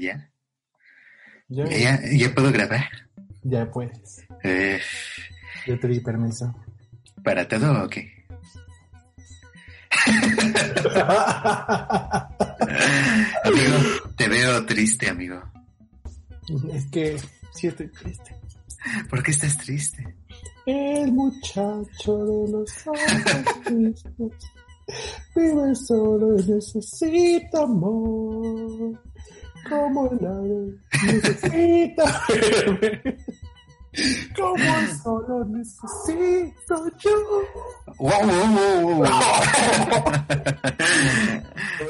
Ya, ¿Ya, ya puedo grabar. ya puedes. Eh, Yo te di permiso. ¿Para todo o qué? Amigo, te veo triste, amigo. es que sí estoy triste. ¿Por qué estás triste? El muchacho de los ojos tristes vive solo y necesita amor. Como el aire necesita verme. Como solo necesito yo. ¡Wow, wow, wow, wow!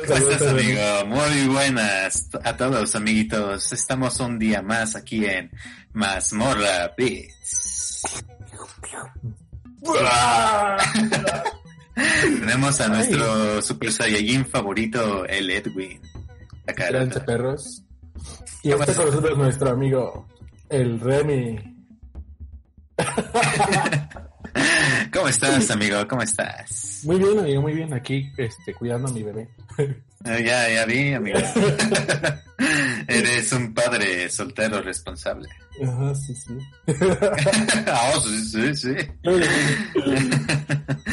¿Cómo estás, amigo? Muy buenas a todos, amiguitos. Estamos un día más aquí en Mazmorra Beats. Tenemos a nuestro Super Saiyajin favorito, el Edwin. Adelante, perros. Y ¿Cómo está con nosotros nuestro amigo, el Remy. ¿Cómo estás, amigo? ¿Cómo estás? Muy bien, amigo, muy bien. Aquí, este, cuidando a mi bebé. Eh, Ya, ya vi, amigo. Eres un padre soltero responsable. Ajá, sí, sí. Ah, oh, sí, sí, sí. No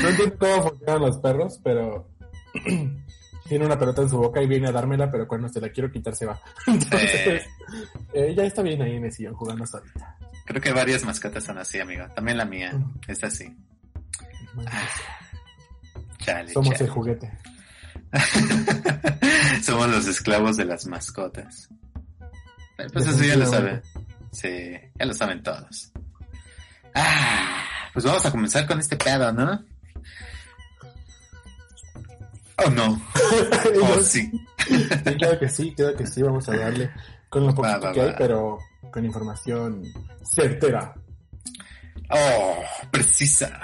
entiendo cómo funcionan los perros, pero tiene una pelota en su boca y viene a dármela, pero cuando se la quiero quitar se va. Entonces, eh, ya está bien ahí en el sillón jugando solita. Creo que varias mascotas son así, amigo. También la mía es así. Chale, Somos chale. el juguete. Somos los esclavos de las mascotas. Eh, Pues eso ya lo saben. Sí, ya lo saben todos. Ah, pues vamos a comenzar con este pedo, ¿no? Oh, no. Oh, sí. Sí, claro que sí, claro que sí, vamos a darle con lo Va, poquito va, que hay, va. pero con información certera, Oh, precisa.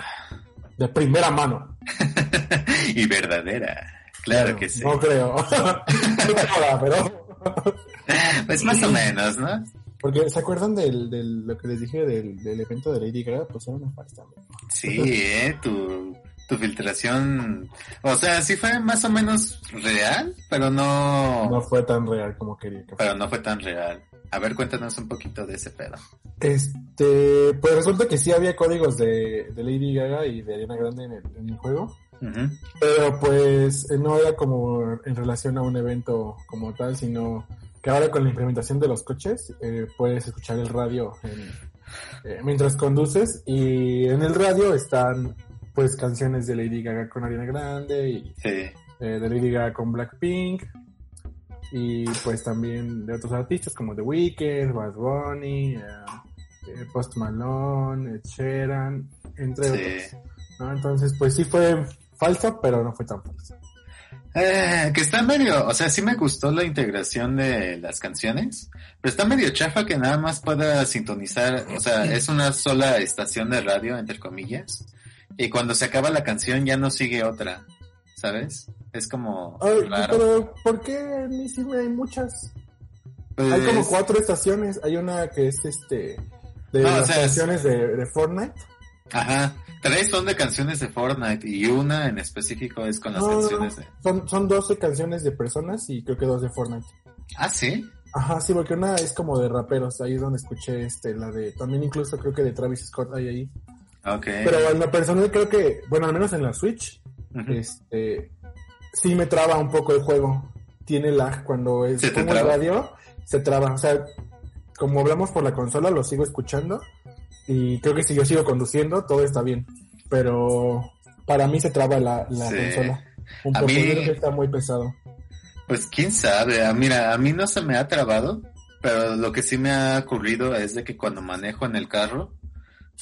de primera mano. y verdadera. Claro que sí. No creo. No pero... Pues más o menos, ¿no? Porque, ¿se acuerdan del, del, lo que les dije del, del evento de Lady Gaga? Pues era una farsa. amigo. Sí, eh, tu, tu filtración. O sea, sí fue más o menos real, pero no. No fue tan real como quería que fuera. Pero no fue tan real. A ver, cuéntanos un poquito de ese pedo. Este, pues resulta que sí había códigos de, de Lady Gaga y de Ariana Grande en el, en el juego, pero pues eh, no era como en relación a un evento como tal, sino que ahora con la implementación de los coches eh, puedes escuchar el radio en- eh, mientras conduces y en el radio están pues canciones de Lady Gaga con Ariana Grande y Sí. eh, de Lady Gaga con Blackpink y pues también de otros artistas como The Weeknd, Bad Bunny, eh, eh, Post Malone, Ed Sheeran, entre Sí. otros. ¿no? Entonces pues sí fue falso, pero no fue tan falso. Eh, que está medio, o sea, sí me gustó la integración de las canciones, pero está medio chafa que nada más pueda sintonizar, o sea, es una sola estación de radio, entre comillas, y cuando se acaba la canción ya no sigue otra, ¿sabes? Es como Ay, raro. pero ¿por qué hay muchas? Pues, Hay como cuatro estaciones, hay una que es este de No, o las sea, es- canciones de, de Fortnite. Ajá, tres son de canciones de Fortnite y una en específico es con las no, canciones de... son, son 12 canciones de personas y creo que dos de Fortnite. Ah, sí. Ajá, sí, porque una es como de raperos, ahí es donde escuché este, la de, también incluso creo que de Travis Scott hay ahí. Ok. Pero en lo personal creo que, bueno, al menos en la Switch, este, sí me traba un poco el juego. Tiene lag cuando es ¿Se te como el radio, se traba. O sea, como hablamos por la consola, lo sigo escuchando y creo que si yo sigo conduciendo, todo está bien. Pero para mí se traba la, la Sí. consola. Un A poco, mí- creo que está muy pesado. Pues quién sabe, Ah, mira, a mí no se me ha trabado, pero lo que sí me ha ocurrido es de que cuando manejo en el carro,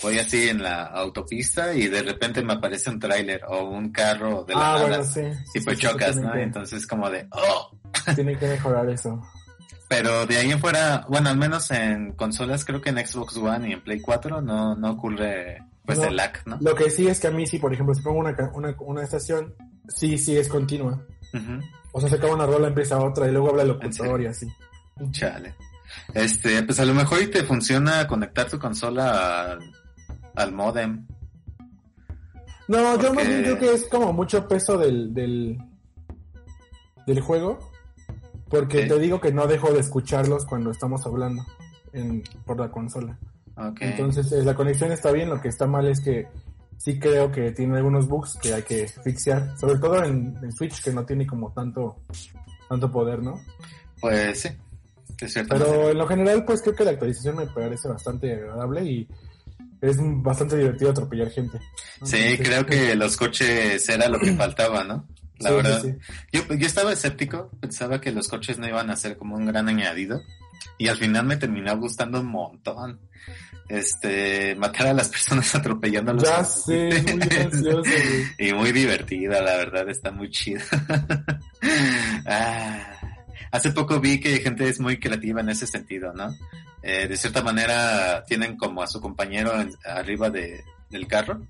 voy así en la autopista y de repente me aparece un tráiler o un carro de la Ah, nada bueno, sí. y pues Sí, chocas, ¿no? que- Entonces como de, oh, Tiene que mejorar eso. pero de ahí en fuera, bueno, al menos en consolas, creo que en Xbox One y en Play 4 no, no ocurre pues No. el lag, ¿no? Lo que sí es que a mí sí, por ejemplo, si pongo una, una, una estación, sí, sí es continua. O sea, se acaba una rola, empieza otra y luego habla el ¿En locutor y así. Chale. Este, pues a lo mejor y te funciona conectar tu consola al, al modem. No, yo más bien creo que es como mucho peso del, del, del juego. Porque te digo que no dejo de escucharlos cuando estamos hablando en, por la consola. Entonces, eh, la conexión está bien, lo que está mal es que sí creo que tiene algunos bugs que hay que fixear, sobre todo en, en Switch que no tiene como tanto tanto poder, ¿no? Pues sí, de cierta Pero en lo general, pues creo que la actualización me parece bastante agradable y es bastante divertido atropellar gente. Sí, creo que los coches era lo que faltaba, ¿no? La sí, verdad. sí. Yo, yo estaba escéptico, pensaba que los coches no iban a ser como un gran añadido. Y al final me terminó gustando un montón. Este, matar a las personas atropellándolos. Ya sé, es muy gracioso, y muy divertida, la verdad, está muy chida. Ah, hace poco vi que gente es muy creativa en ese sentido, ¿no? Eh, de cierta manera tienen como a su compañero en- arriba de, del carro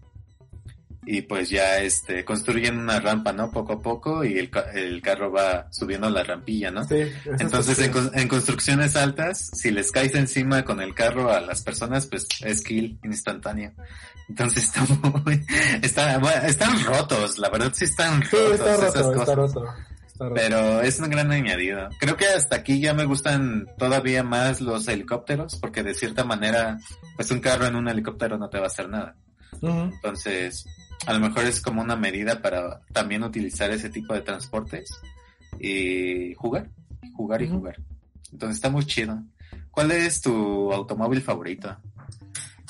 y pues ya este construyen una rampa, ¿no? Poco a poco y el, el carro va subiendo la rampilla, ¿no? Sí, Entonces, en, construcciones altas, si les caes encima con el carro a las personas, pues es kill instantáneo. Entonces, está muy, está, bueno, están rotos, la verdad sí están Sí, rotos está esas roto, cosas. está roto. Pero es un gran añadido. Creo que hasta aquí ya me gustan todavía más los helicópteros, porque de cierta manera, pues un carro en un helicóptero no te va a hacer nada. Entonces, a lo mejor es como una medida para también utilizar ese tipo de transportes y jugar, jugar y jugar. Entonces está muy chido. ¿Cuál es tu automóvil favorito?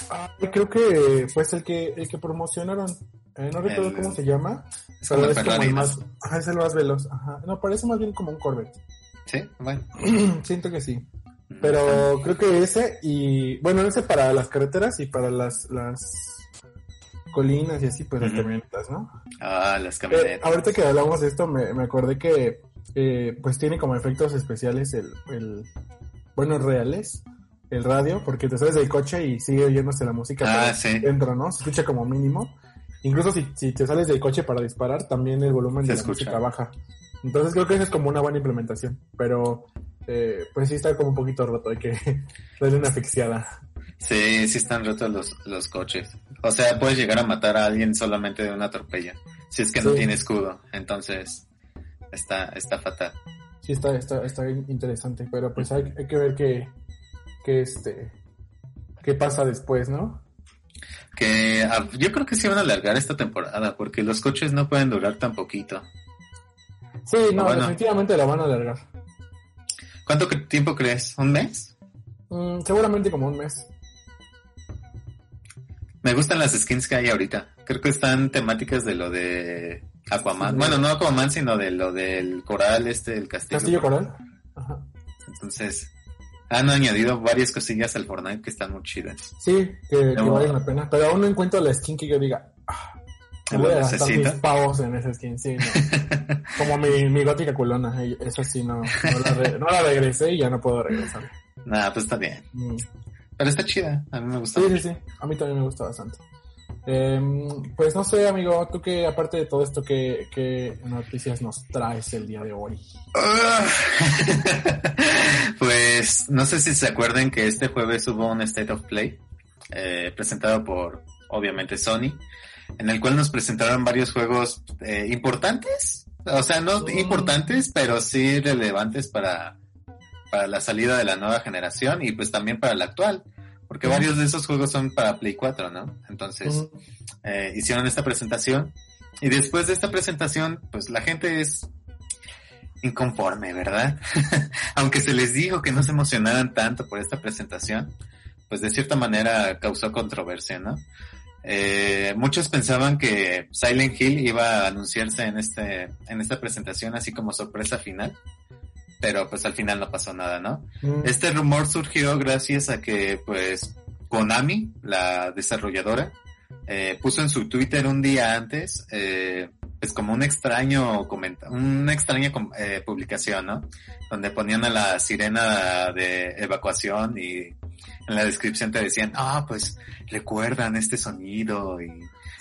Ah, creo que pues el que el que promocionaron, eh, no recuerdo El- cómo se llama, Es pero es como el más, ajá, es el más veloz, ajá. No, parece más bien como un Corvette. Sí, bueno. Siento que sí. Pero creo que ese y bueno, ese para las carreteras y para las las colinas y así pues las camionetas, ¿no? Ah, las Eh, camionetas. ahorita que hablamos de esto me, me acordé que eh, pues tiene como efectos especiales el, el bueno reales el radio porque te sales del coche y sigue oyéndose la música Ah, sí. dentro, ¿no? Se escucha como mínimo. Incluso si, si te sales del coche para disparar, también el volumen Se de la escucha. música baja. Entonces creo que eso es como una buena implementación. Pero eh, pues sí está como un poquito roto, hay que darle una asfixiada. Sí, sí están rotos los, los coches. O sea, puedes llegar a matar a alguien solamente de un atropello. Si es que no tiene escudo. Entonces, está, está fatal. Sí está, está, está interesante, pero pues hay, hay que ver qué, qué este qué pasa después, ¿no? Que ah, yo creo que sí van a alargar esta temporada porque los coches no pueden durar tan poquito. Sí, no, Bueno. definitivamente la van a alargar. ¿Cuánto tiempo crees? ¿Un mes? Mm, seguramente como un mes. Me gustan las skins que hay ahorita. Creo que están temáticas de lo de Aquaman. Sí. Bueno, no Aquaman, sino de lo del coral, este, el castillo. Castillo Coral. Ajá. Entonces, han añadido varias cosillas al Fortnite que están muy chidas. Sí, que, que valen la pena. Pero aún no encuentro la skin que yo diga, ah, ¿Lo voy a gastar mis necesitas? pavos en esa skin. Sí, no. Como mi, mi gótica culona. eh, Esa sí no, no, la re- no la regresé y ya no puedo regresar. Nada, pues está bien. Mm. Pero está chida, a mí me gusta. Sí, sí, sí. A mí también me gusta bastante. Em, pues no sé, amigo, tú que aparte de todo esto, ¿qué, qué noticias nos traes el día de hoy? Ah. pues no sé si se acuerdan que este jueves hubo un State of Play eh, presentado por obviamente Sony, en el cual nos presentaron varios juegos eh, importantes, o sea, no Mm. importantes, pero sí relevantes para, para la salida de la nueva generación y pues también para la actual, porque varios de esos juegos son para Play 4, ¿no? Entonces, eh, hicieron esta presentación y después de esta presentación, pues la gente es inconforme, ¿verdad? Aunque se les dijo que no se emocionaran tanto por esta presentación, pues de cierta manera causó controversia, ¿no? Eh, muchos pensaban que Silent Hill iba a anunciarse en este en esta presentación así como sorpresa final, pero pues al final no pasó nada, ¿no? Mm. Este rumor surgió gracias a que, pues, Konami, la desarrolladora, eh, puso en su Twitter un día antes, eh, pues como un extraño una extraña eh, publicación, ¿no? Donde ponían a la sirena de evacuación y en la descripción te decían, ah, pues recuerdan este sonido y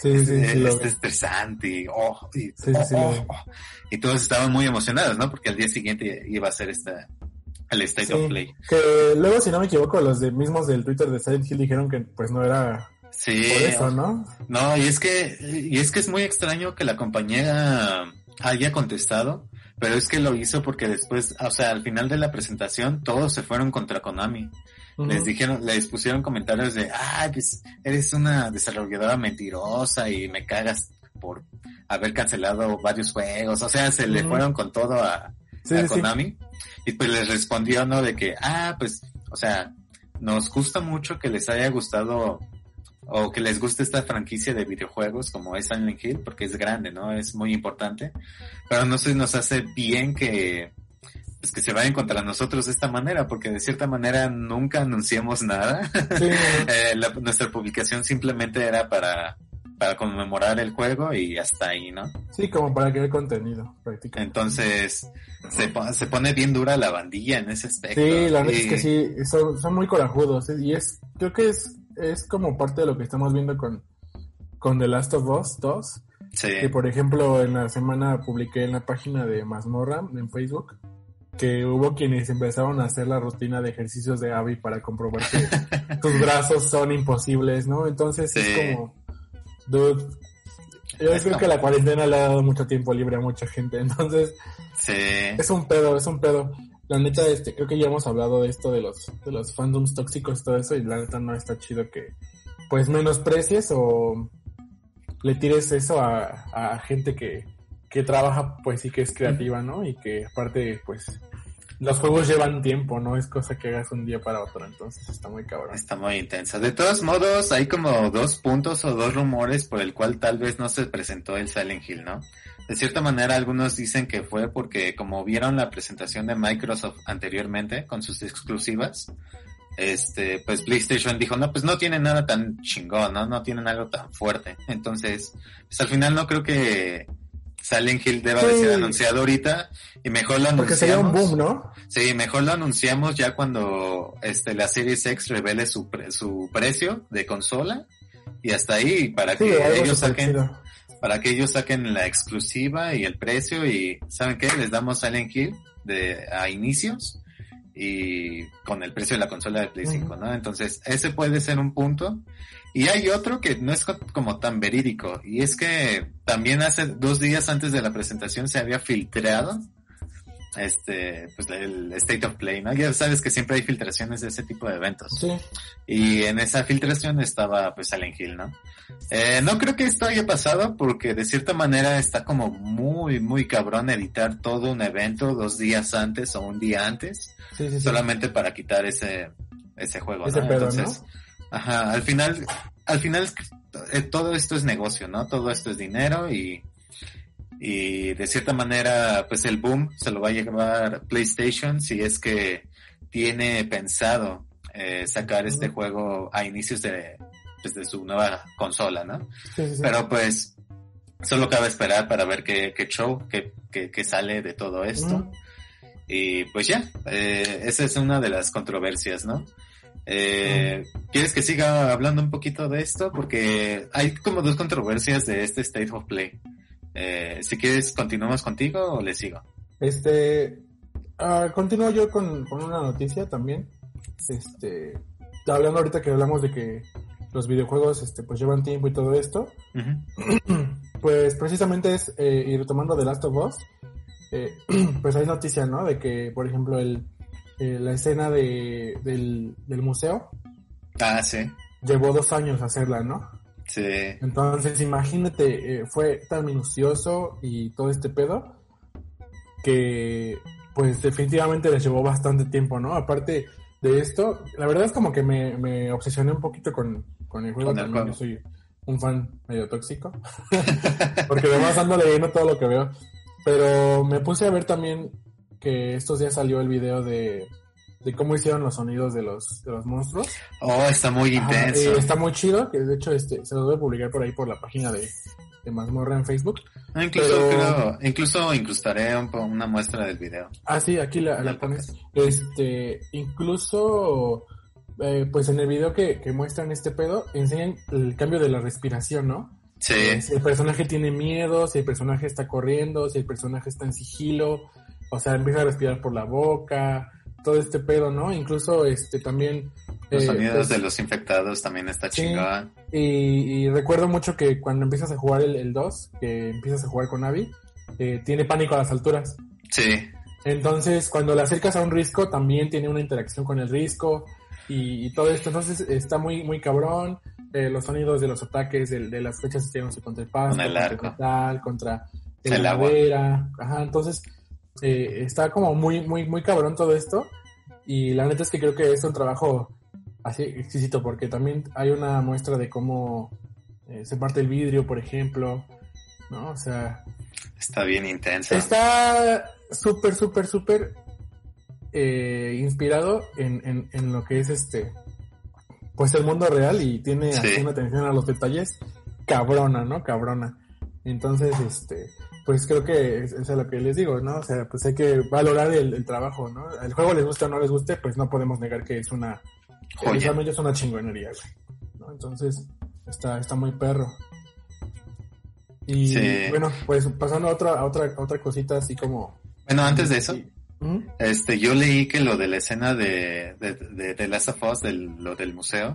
Sí, sí, sí, lo este vi. estresante y, oh, y, oh, oh, y todos estaban muy emocionados, ¿no? Porque al día siguiente iba a ser esta el State of Play. que luego, si no me equivoco, los de, mismos del Twitter de Silent Hill dijeron que pues no era Sí, por eso, ¿no? no, y es que y es que es muy extraño que la compañía haya contestado, pero es que lo hizo porque después, o sea, al final de la presentación todos se fueron contra Konami. Les dijeron, les pusieron comentarios de, ah, pues eres una desarrolladora mentirosa y me cagas por haber cancelado varios juegos. O sea, se le fueron con todo a, Sí, a sí. Konami. Y pues les respondió, ¿no? De que, ah, pues, o sea, nos gusta mucho que les haya gustado o que les guste esta franquicia de videojuegos como es Silent Hill, porque es grande, ¿no? Es muy importante. Pero no se nos hace bien que, pues que se vayan contra nosotros de esta manera, porque de cierta manera nunca anunciamos nada. Sí, Eh, la- nuestra publicación simplemente era para, para conmemorar el juego y hasta ahí, ¿no? sí, como para crear contenido, prácticamente. Entonces, se, po- se pone bien dura la bandilla en ese aspecto. Sí, la verdad Y- es que sí, son, son muy corajudos. ¿eh? Y es, creo que es, es como parte de lo que estamos viendo con, con The Last of Us 2. Sí, Que por ejemplo, en la semana publiqué en la página de Mazmorra en Facebook que hubo quienes empezaron a hacer la rutina de ejercicios de Abby para comprobar que tus brazos son imposibles, ¿no? Entonces Sí. es como, dude, yo Es creo como- que la cuarentena le ha dado mucho tiempo libre a mucha gente, entonces sí. es un pedo, es un pedo. La neta, este, creo que ya hemos hablado de esto de los, de los fandoms tóxicos y todo eso, y la neta no está chido que, pues, menosprecies o le tires eso a, a gente que, que trabaja, pues, y que es creativa, ¿no? Y que aparte, pues, los juegos llevan tiempo, no es cosa que hagas un día para otro, entonces está muy cabrón. Está muy intensa. De todos modos, hay como dos puntos o dos rumores por el cual tal vez no se presentó el Silent Hill, ¿no? De cierta manera, algunos dicen que fue porque como vieron la presentación de Microsoft anteriormente con sus exclusivas, este, pues PlayStation dijo, no, pues no tiene nada tan chingón, ¿no? No tienen algo tan fuerte. Entonces, pues al final no creo que Silent Hill deba de ser Sí. anunciado ahorita y mejor lo Porque anunciamos. sería un boom, ¿no? Sí, mejor lo anunciamos ya cuando este la Series X revele su, pre- su precio de consola y hasta ahí para Sí, que ellos saquen chido. para que ellos saquen la exclusiva y el precio y saben qué les damos Silent Hill de a inicios y con el precio de la consola de Play 5, ¿no? Entonces, ese puede ser un punto. Y hay otro que no es co- como tan verídico, y es que también hace dos días antes de la presentación se había filtrado este, pues el State of Play, ¿no? Ya sabes que siempre hay filtraciones de ese tipo de eventos. Sí, Y en esa filtración estaba pues Silent Hill, ¿no? Eh, no creo que esto haya pasado porque de cierta manera está como muy, muy cabrón editar todo un evento dos días antes o un día antes, sí, sí. solamente para quitar ese, ese juego, Ese ¿no? pedo, Entonces, ajá, al final, al final eh, todo esto es negocio, ¿no? Todo esto es dinero y, y de cierta manera, pues el boom se lo va a llevar PlayStation si es que tiene pensado eh, sacar este juego a inicios de, pues, de su nueva consola, ¿no? Sí, sí, sí. Pero pues solo cabe esperar para ver qué, qué show, qué, qué, qué sale de todo esto. Y pues ya, eh, esa es una de las controversias, ¿no? Eh, ¿Quieres que siga hablando un poquito de esto? Porque hay como dos controversias de este State of Play. Eh, si quieres, continuamos contigo o le sigo. Este, ah, continúo yo con, con una noticia también. Este, hablando ahorita que hablamos de que los videojuegos, este, pues llevan tiempo y todo esto. Pues precisamente es, eh, y retomando The Last of Us, eh, pues hay noticia, ¿no? De que, por ejemplo, el, eh, la escena de, del, del museo Ah, sí, llevó dos años hacerla, ¿no? Sí, Entonces, imagínate, eh, fue tan minucioso y todo este pedo que, pues, definitivamente les llevó bastante tiempo, ¿no? Aparte de esto, la verdad es como que me, me obsesioné un poquito con, con el juego Con el también. juego. Yo soy un fan medio tóxico. Porque además ando leyendo todo lo que veo. Pero me puse a ver también que estos días salió el video de, de cómo hicieron los sonidos de los, de los monstruos. Oh, está muy Ajá, intenso. eh, está muy chido, que de hecho este, se los voy a publicar por ahí por la página de, de Mazmorra en Facebook. No, incluso pero- creo, incluso incrustaré un una muestra del video. Ah, sí, aquí la, la pones. Este, incluso, eh, pues en el video que, que muestran este pedo, enseñan el cambio de la respiración, ¿no? Sí, Eh, Si el personaje tiene miedo, si el personaje está corriendo, si el personaje está en sigilo, o sea, empieza a respirar por la boca, todo este pedo, ¿no? Incluso, este, también... los eh, sonidos pues, de los infectados también está Sí. chingón. Y, y recuerdo mucho que cuando empiezas a jugar el, el 2, que empiezas a jugar con Abby, eh, tiene pánico a las alturas. Sí, Entonces, cuando le acercas a un risco, también tiene una interacción con el risco y, y todo esto. Entonces, está muy, muy cabrón. Eh, los sonidos de los ataques, de, de las flechas tirándose contra el pasto, Con el contra arco. metal, contra El el agua. madera. Ajá, entonces, eh, está como muy, muy, muy cabrón todo esto. Y la neta es que creo que es un trabajo así exquisito, porque también hay una muestra de cómo eh, se parte el vidrio, por ejemplo. ¿No? O sea, está bien intenso. Está súper, súper, súper eh, inspirado en, en, en lo que es este, pues el mundo real y tiene Sí. así una atención a los detalles cabrona, ¿no? Cabrona. Entonces, este, pues creo que es, es a lo que les digo, ¿no? O sea, pues hay que valorar el, el trabajo, ¿no? El juego les guste o no les guste, pues no podemos negar que es una, Joya. visualmente es una chingonería, güey. ¿no? Entonces, está, está muy perro. Y Sí. bueno, pues pasando a otra, a otra, a otra cosita así como. Bueno, antes de eso, Sí. ¿Mm? este, yo leí que lo de la escena de, de, de, de Last of Us, del, lo del museo,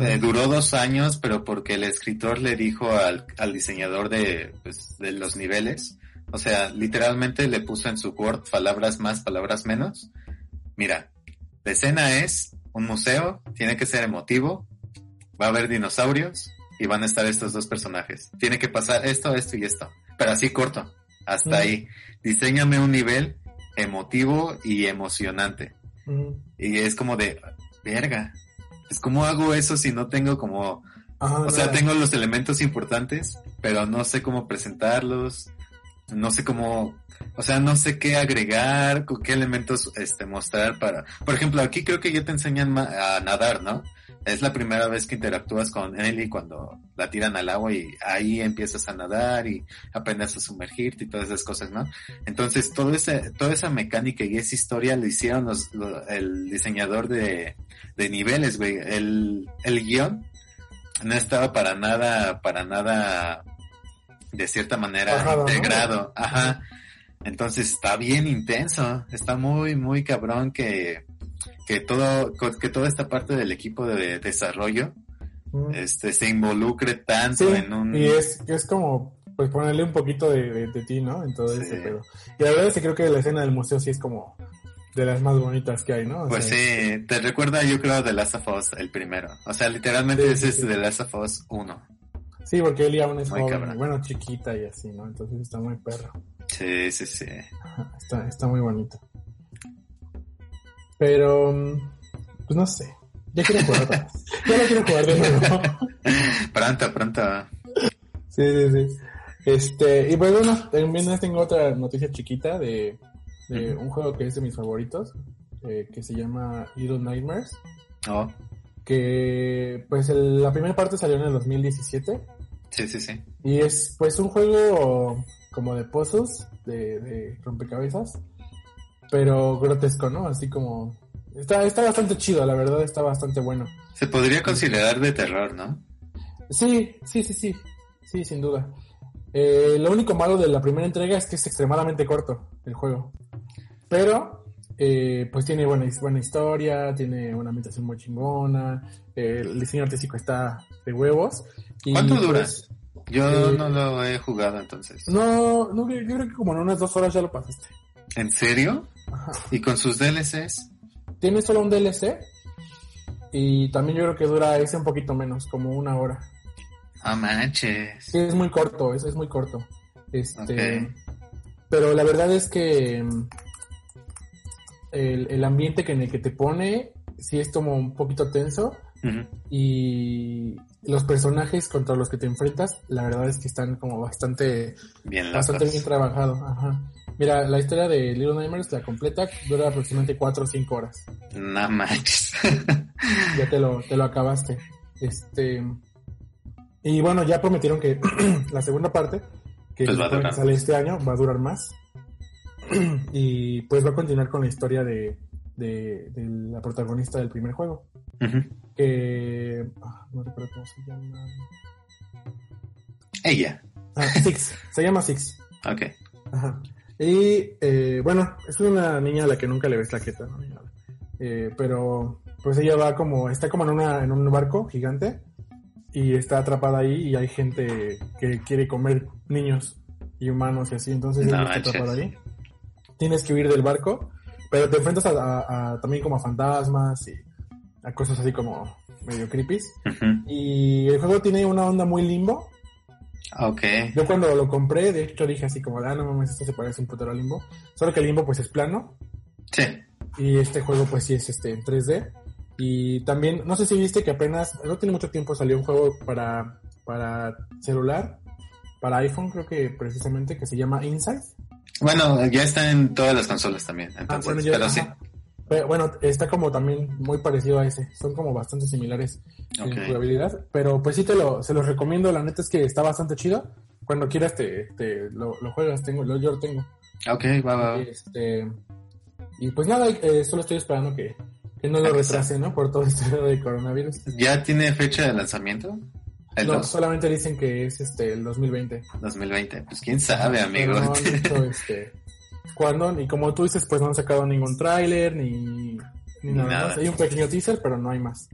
eh, duró dos años, pero porque el escritor le dijo al, al diseñador de, pues, de los niveles, o sea, literalmente le puso en su Word palabras más, palabras menos. Mira, la escena es un museo, tiene que ser emotivo, va a haber dinosaurios y van a estar estos dos personajes. Tiene que pasar esto, esto y esto, pero así corto, hasta Mm. ahí. Diseñame un nivel emotivo y emocionante. Y es como de, verga, pues ¿cómo hago eso si no tengo como, o sea, tengo los elementos importantes, pero no sé cómo presentarlos, no sé cómo, o sea, no sé qué agregar, con qué elementos este mostrar para, por ejemplo, aquí creo que ya te enseñan a nadar, ¿no? Es la primera vez que interactúas con Ellie cuando la tiran al agua y ahí empiezas a nadar y aprendes a sumergirte y todas esas cosas, ¿no? Entonces, todo ese, toda esa mecánica y esa historia lo hicieron los, lo- el diseñador de, de niveles, güey. El, el guion no estaba para nada, para nada, de cierta manera, integrado. Ajá. Entonces está bien intenso, está muy, muy cabrón que, que todo, que toda esta parte del equipo de desarrollo, Mm. este, se involucre tanto Sí, en un... y es, es como pues ponerle un poquito de, de, de ti, ¿no? En todo Sí. ese pedo. Y la verdad es que creo que la escena del museo sí es como de las más bonitas que hay, ¿no? O Pues sea, sí, te recuerda yo creo The Last of Us, el primero. O sea, literalmente Sí, es sí. The Last of Us 1. Sí, porque Ellie aún es Muy joven, y bueno, chiquita y así, ¿no? Entonces está muy perro. Sí, sí, sí. Está, está muy bonito. Pero, mm, pues no sé. Ya quiero jugar otra vez. Ya no quiero jugar de nuevo. pronto, pronto. Sí, sí, sí. Este, y pues bueno, también tengo otra noticia chiquita de, de un juego que es de mis favoritos, eh, que se llama Little Nightmares, Oh, que pues el- la primera parte salió en el 2017 sí, sí, sí. y es pues un juego como de de, de rompecabezas, pero grotesco, ¿no? Así como... Está, está bastante chido, la verdad está bastante bueno. Se podría considerar de terror, ¿no? Sí, sí, sí, sí, sí, sin duda. Eh, lo único malo de la primera entrega es que es extremadamente corto el juego. Pero, eh, pues tiene buena, buena historia, tiene una ambientación muy chingona, eh, el diseño artístico está de huevos. y, ¿Cuánto dura? pues, Yo Eh, no lo he jugado entonces. no, no, yo creo que como en unas dos horas ya lo pasaste. ¿En serio? ¿Y con sus DLCs? Tiene solo un DLC y también yo creo que dura ese un poquito menos, como una hora. Ah, manches. Sí, es muy corto, es, es muy corto. Este, pero la verdad es que mm, el, el ambiente que en el que te pone sí es como un poquito tenso y los personajes contra los que te enfrentas, la verdad es que están como bastante, Bien bastante bien trabajados. Ajá. Mira, la historia de Little Nightmares, la completa, dura aproximadamente 4 o 5 horas. No manches. ya te lo, te lo acabaste. Este. Y bueno, ya prometieron que la segunda parte, que, Pues va sale este año, va a durar más. y pues va a continuar con la historia de, de, de la protagonista del primer juego. Que. ah, no recuerdo cómo se llama. Ella. Ah, Six. se llama Six. Ok. Ajá. Y eh, bueno, es una niña a la que nunca le ves la jeta, ¿no? Eh, pero pues ella va como, está como en, una, en un barco gigante y está atrapada ahí y hay gente que quiere comer niños y humanos y así, entonces No ella está atrapada ahí. Tienes que huir del barco, pero te enfrentas a, a- a- también como a fantasmas y a cosas así como medio creepy. Y el juego tiene una onda muy limbo, Ok. yo cuando lo compré, de hecho dije así como, ah, no mames, esto se parece un putero Limbo. Solo que el Limbo pues es plano Sí. y este juego pues sí es este en 3D. Y también, no sé si viste que apenas, no tiene mucho tiempo salió un juego para, para celular, para iPhone creo que precisamente, que se llama Inside. Bueno, ya está en todas las consolas también. Entonces, Ah, bueno, ya- pero sí. Pero, bueno, está como también muy parecido a ese. Son como bastante similares Ok. en jugabilidad. Pero pues sí te lo, se los recomiendo. La neta es que está bastante chido. Cuando quieras te, te lo, lo juegas. Tengo, lo, yo lo tengo. Ok, va, va. Este, y pues nada, eh, solo estoy esperando que, que no lo Ah, retrase, ¿no? Por todo esto de coronavirus. ¿Ya tiene fecha de lanzamiento? El No, 2, solamente dicen que es este el 2020. 2020. Pues quién sabe, amigo. No dicho, este, cuándo, y como tú dices, pues no han sacado ningún tráiler ni, ni nada, Nada. más. Hay un pequeño teaser, pero no hay más.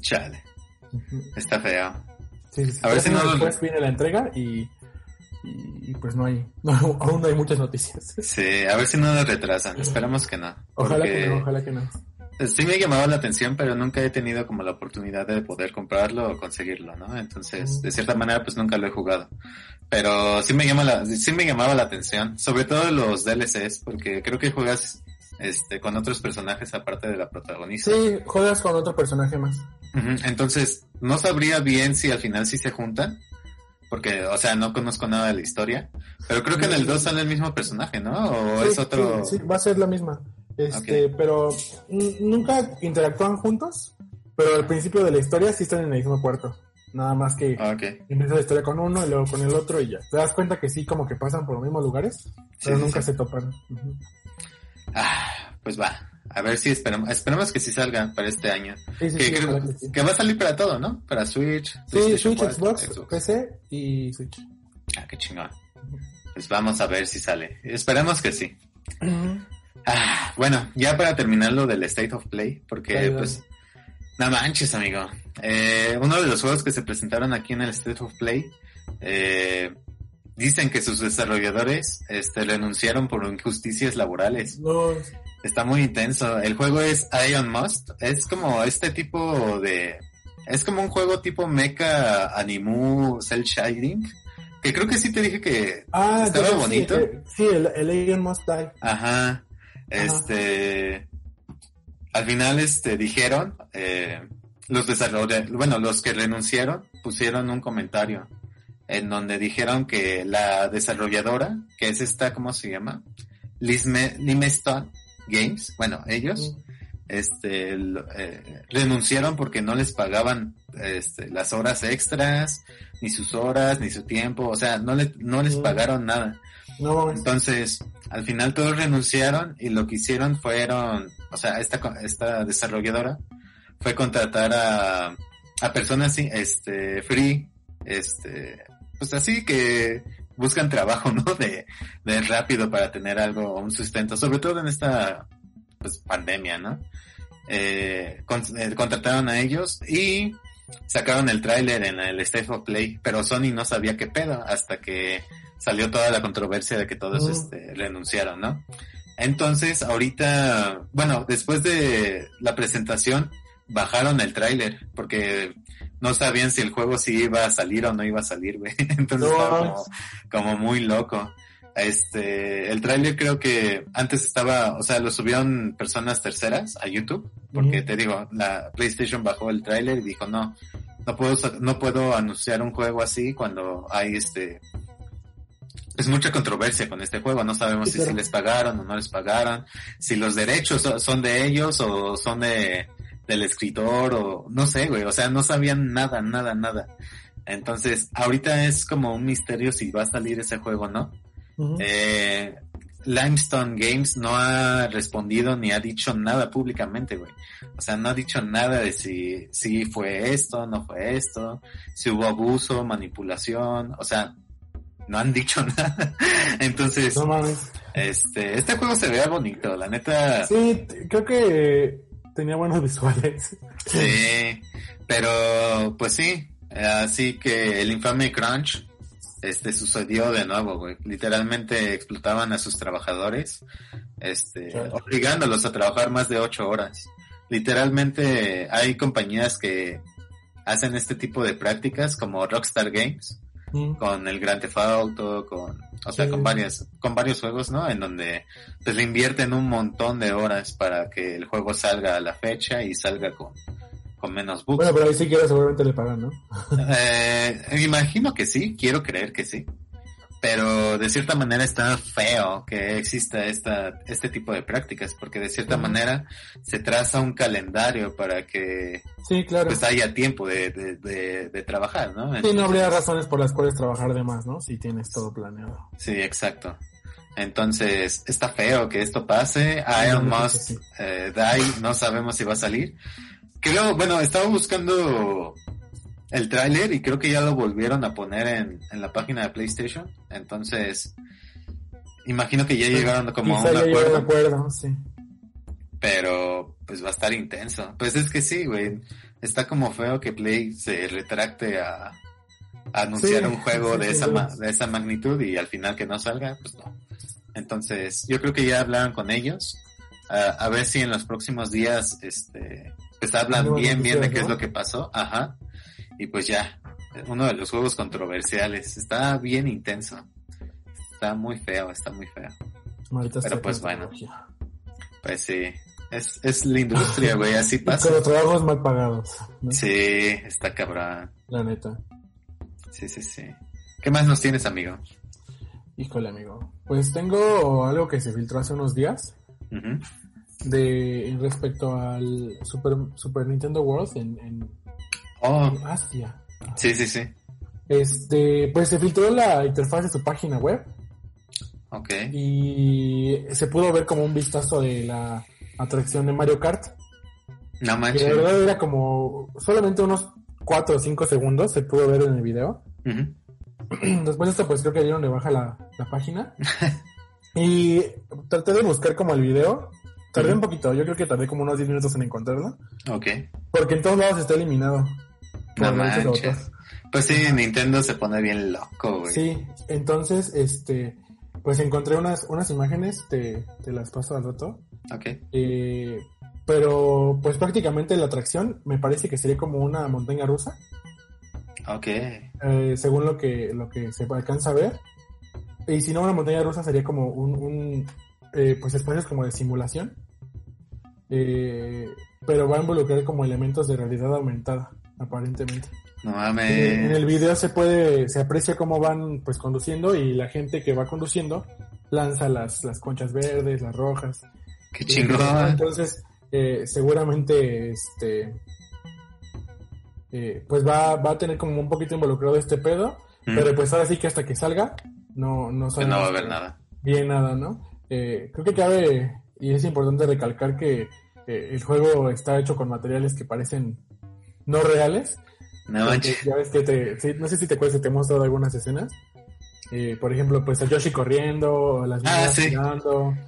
Chale, está feo. Sí, sí, sí. A ver si no después viene la entrega y, y, y pues no hay, no, aún no hay muchas noticias. Sí, a ver si no lo retrasan. Esperamos que no. Ojalá porque que no, ojalá que no. Sí me llamaba la atención, pero nunca he tenido como la oportunidad de poder comprarlo o conseguirlo, ¿no? Entonces, de cierta manera, pues nunca lo he jugado. Pero sí me llama la, sí me llamaba la atención, sobre todo los DLCs, porque creo que juegas este con otros personajes aparte de la protagonista. Sí, juegas con otro personaje más. Entonces, no sabría bien si al final sí se juntan, porque, o sea, no conozco nada de la historia, pero creo que en el 2 sale el mismo personaje, ¿no? O Sí, es otro... Sí, sí, va a ser la misma. Este, pero nunca interactúan juntos, pero al principio de la historia sí están en el mismo cuarto. Nada más que Ah, Ok. empieza la historia con uno y luego con el otro y ya. Te das cuenta que sí, como que pasan por los mismos lugares, pero Sí, nunca sí. se topan. Ah, pues va. A ver si esperamos, esperemos que sí salga para este año. Sí, sí, que, sí, va a salir para todo, ¿no? Para Switch, Sí, Switch, 4, Xbox, PC y Switch. Ah, qué chingón. Pues vamos a ver si sale. Esperemos que sí. Ah, bueno, ya para terminar lo del State of Play, porque dale. pues, no manches, amigo. Eh, uno de los juegos que se presentaron aquí en el State of Play, eh, dicen que sus desarrolladores, este, renunciaron por injusticias laborales. No, Está muy intenso. El juego es Ion Must. Es como este tipo de... Es como un juego tipo Mecha Animu Cell Shading. Que creo que sí te dije que ah, estaba bonito. Sí, eh, sí, el, el Alien Must Die. Ajá. Este. Al final, este, dijeron, eh, los desarrolladores, bueno, los que renunciaron, pusieron un comentario en donde dijeron que la desarrolladora, que es esta, ¿cómo se llama? Limestone Games, bueno, ellos, este, eh, renunciaron porque no les pagaban, este, las horas extras, ni sus horas, ni su tiempo, o sea, no, le, no les pagaron nada. Entonces, al final todos renunciaron y lo que hicieron fueron, o sea, esta, esta desarrolladora fue contratar a, a personas este, free, este, pues así que buscan trabajo, ¿no? De, de rápido para tener algo, un sustento, sobre todo en esta, pues, pandemia, ¿no? Eh, con- eh, contrataron a ellos y sacaron el tráiler en el State of Play, pero Sony no sabía qué pedo hasta que salió toda la controversia de que todos Mm. este, renunciaron, ¿no? Entonces, ahorita, bueno, después de la presentación, bajaron el tráiler, porque no sabían si el juego sí iba a salir o no iba a salir, güey. Entonces No. estaba como, como muy loco. Este, el tráiler creo que antes estaba, o sea, lo subieron personas terceras a YouTube, porque te digo, la PlayStation bajó el tráiler y dijo, no, no puedo, no puedo anunciar un juego así cuando hay este, pues mucha controversia con este juego. No sabemos si, si les pagaron o no les pagaron, si los derechos son de ellos o son de del escritor o no sé, güey. O sea, no sabían nada, nada, nada. Entonces, ahorita es como un misterio si va a salir ese juego, ¿no? Eh, Limestone Games no ha respondido ni ha dicho nada públicamente, güey. O sea, no ha dicho nada de si, si fue esto, no fue esto, si hubo abuso, manipulación, o sea, no han dicho nada. Entonces, este, este juego se vea bonito, la neta. Sí, creo que tenía buenos visuales. Sí, pero pues sí, así que el infame Crunch este sucedió de nuevo, güey. Literalmente explotaban a sus trabajadores, este, obligándolos a trabajar más de ocho horas. Literalmente hay compañías que hacen este tipo de prácticas como Rockstar Games, con el Grand Theft Auto, con, o sea, con varias, con varios juegos, ¿no? En donde pues le invierten un montón de horas para que el juego salga a la fecha y salga con menos bugs. Bueno, pero ahí sí quiero seguramente le pagan, ¿no? eh, imagino que sí, quiero creer que sí. Pero de cierta manera está feo que exista esta, este tipo de prácticas, porque de cierta manera se traza un calendario para que sí, claro. pues haya tiempo de, de, trabajar, ¿no? sí, no habría razones por las cuales trabajar de más, ¿no? Si tienes todo planeado. Sí, exacto. Entonces, está feo que esto pase. Iron Must eh, Die, no sabemos si va a salir. Creo, bueno, estaba buscando el tráiler y creo que ya lo volvieron a poner en, en la página de PlayStation. Entonces, imagino que ya llegaron como a un acuerdo. acuerdo sí. Pero, pues va a estar intenso. Pues es que sí, güey. Está como feo que Play se retracte a, anunciar un juego de, esa de esa magnitud y al final que no salga, pues no. Entonces, yo creo que ya hablaron con ellos. a ver si en los próximos días, este, pues hablan bien, bien de qué es lo que pasó, ajá, y pues ya, uno de los juegos controversiales, está bien intenso, está muy feo, está muy feo. Pero pues bueno, pues sí, es, es la industria, güey, así pasa. Pero trabajos mal pagados. Sí, está cabrón. La neta. Sí, sí, sí. ¿Qué más nos tienes, amigo? Híjole, amigo. Pues tengo algo que se filtró hace unos días de respecto al Super, Super Nintendo World en, oh. Asia. Sí, sí, sí. Este, pues se filtró la interfaz de su página web. Ok. Y se pudo ver como un vistazo de la atracción de Mario Kart. No manches. Que verdad era como solamente unos 4 o 5 segundos se pudo ver en el video. Después de esto, pues creo que dieron de baja la, la página. y traté de buscar como el video Tardé un poquito, yo creo que tardé como unos 10 minutos en encontrarlo. Ok. Porque en todos lados está eliminado. No manches. Pues sí, Nintendo se pone bien loco, güey. Sí, entonces, este, pues encontré unas, unas imágenes, te, te las paso al rato. Ok. Eh, pero, pues prácticamente la atracción me parece que sería como una montaña rusa. Ok. Eh, según lo que, lo que se alcanza a ver. Y si no, una montaña rusa sería como un, un eh, pues espacios como de simulación eh, pero va a involucrar como elementos de realidad aumentada, aparentemente. No mames. En, el video se puede, se aprecia cómo van pues conduciendo y la gente que va conduciendo lanza las, las conchas verdes, las rojas. Qué chingón. Entonces, eh, seguramente este eh, pues va, va a tener como un poquito involucrado este pedo, mm. pero pues ahora sí que hasta que salga, no, no no va a haber nada. Bien nada, ¿no? Creo que cabe y es importante recalcar que eh, el juego está hecho con materiales que parecen no reales. No Ya ves que te, no sé si te acuerdas te he mostrado algunas escenas. Eh, por ejemplo, pues a Yoshi corriendo, las ah, sí.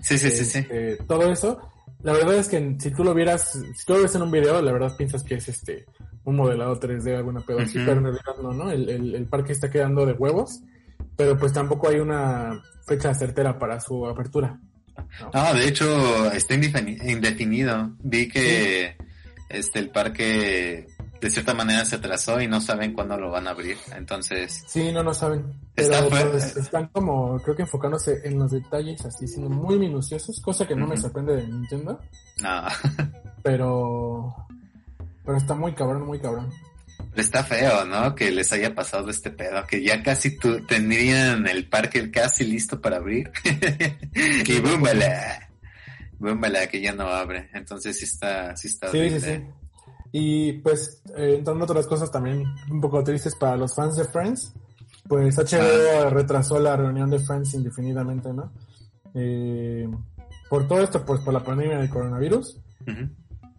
Sí, sí, sí, sí. Este, todo eso. La verdad es que si tú lo vieras, si tú lo ves en un video, la verdad piensas que es este un modelado 3D, alguna pedo así, pero en realidad no, ¿no? El, el, el parque está quedando de huevos, pero pues tampoco hay una fecha certera para su apertura. No, de hecho está indefinido. Vi que este el parque de cierta manera se atrasó y no saben cuándo lo van a abrir. Entonces. Sí, no, no saben. Pero pues, están como, creo que enfocándose en los detalles, así siendo muy minuciosos, cosa que no me sorprende de Nintendo. No. pero. Pero está muy cabrón, muy cabrón. Pero está feo, ¿no? Que les haya pasado este pedo, que ya casi tu, tendrían el parque casi listo para abrir. y búmbala. Búmbala, que ya no abre. Entonces sí está, sí está Sí, sí, sí. Y pues, eh, entrando a otras cosas también un poco tristes para los fans de Friends, pues HBO retrasó la reunión de Friends indefinidamente, ¿no? Eh, por todo esto, pues por la pandemia del coronavirus.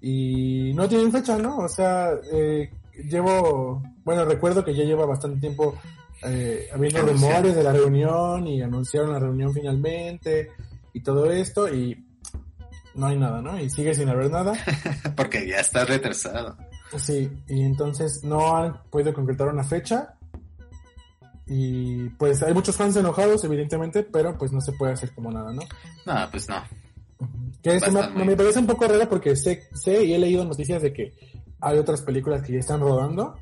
Y no tienen fecha, ¿no? O sea, eh, llevo, bueno, recuerdo que ya lleva bastante tiempo eh, habiendo rumores de la reunión y anunciaron la reunión finalmente y todo esto y no hay nada, ¿no? Y sigue sin haber nada. Porque ya está retrasado. Sí, y entonces no han podido concretar una fecha. Y pues hay muchos fans enojados, evidentemente, pero pues no se puede hacer como nada, ¿no? No, pues no. Que me, parece un poco raro porque sé, sé y he leído noticias de que hay otras películas que ya están rodando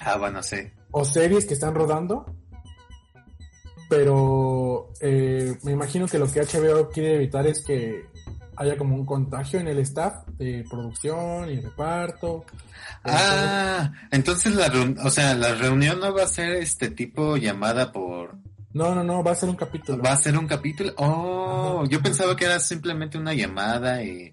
Ah, bueno, sí. o series que están rodando, pero eh, me imagino que lo que HBO quiere evitar es que haya como un contagio en el staff de producción y reparto. Ah, entonces la o sea, la reunión no va a ser este tipo llamada por No, no, no, va a ser un capítulo. va a ser un capítulo. Oh, Ajá. yo pensaba que era simplemente una llamada y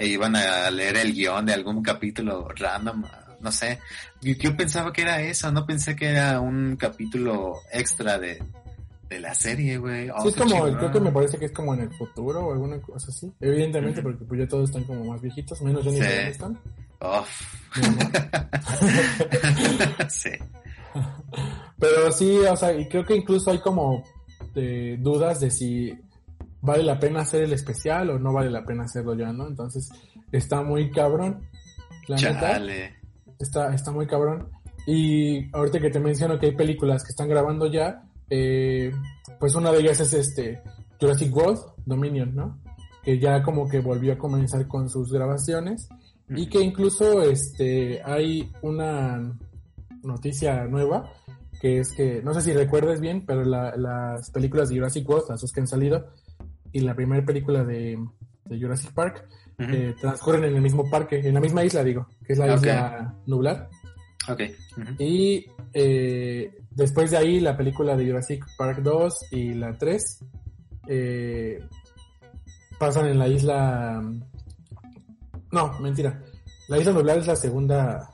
e iban a leer el guion de algún capítulo random, no sé. Yo, yo pensaba que era eso, no pensé que era un capítulo extra de, de la serie, güey. Oh, Sí, es qué como, chingón. creo que me parece que es como en el futuro o alguna cosa así. Evidentemente, porque pues ya todos están como más viejitos, menos Jennifer Sí. Aniston. Oh. sí. Pero sí, o sea, y creo que incluso hay como eh, dudas de si vale la pena hacer el especial o no vale la pena hacerlo ya, ¿no? Entonces, está muy cabrón. La neta, Chale. está, está muy cabrón. Y ahorita que te menciono que hay películas que están grabando ya, eh, pues una de ellas es este Jurassic World Dominion, ¿no? Que ya como que volvió a comenzar con sus grabaciones y que incluso este hay una noticia nueva que es que no sé si recuerdes bien, pero la- las películas de Jurassic World, las dos que han salido, y la primera película de, de Jurassic Park eh, transcurren en el mismo parque, en la misma isla, digo, que es la isla Nublar. Ok. Y eh, después de ahí, la película de Jurassic Park 2 y la 3 eh, pasan en la isla. No, mentira. La isla Nublar es la segunda.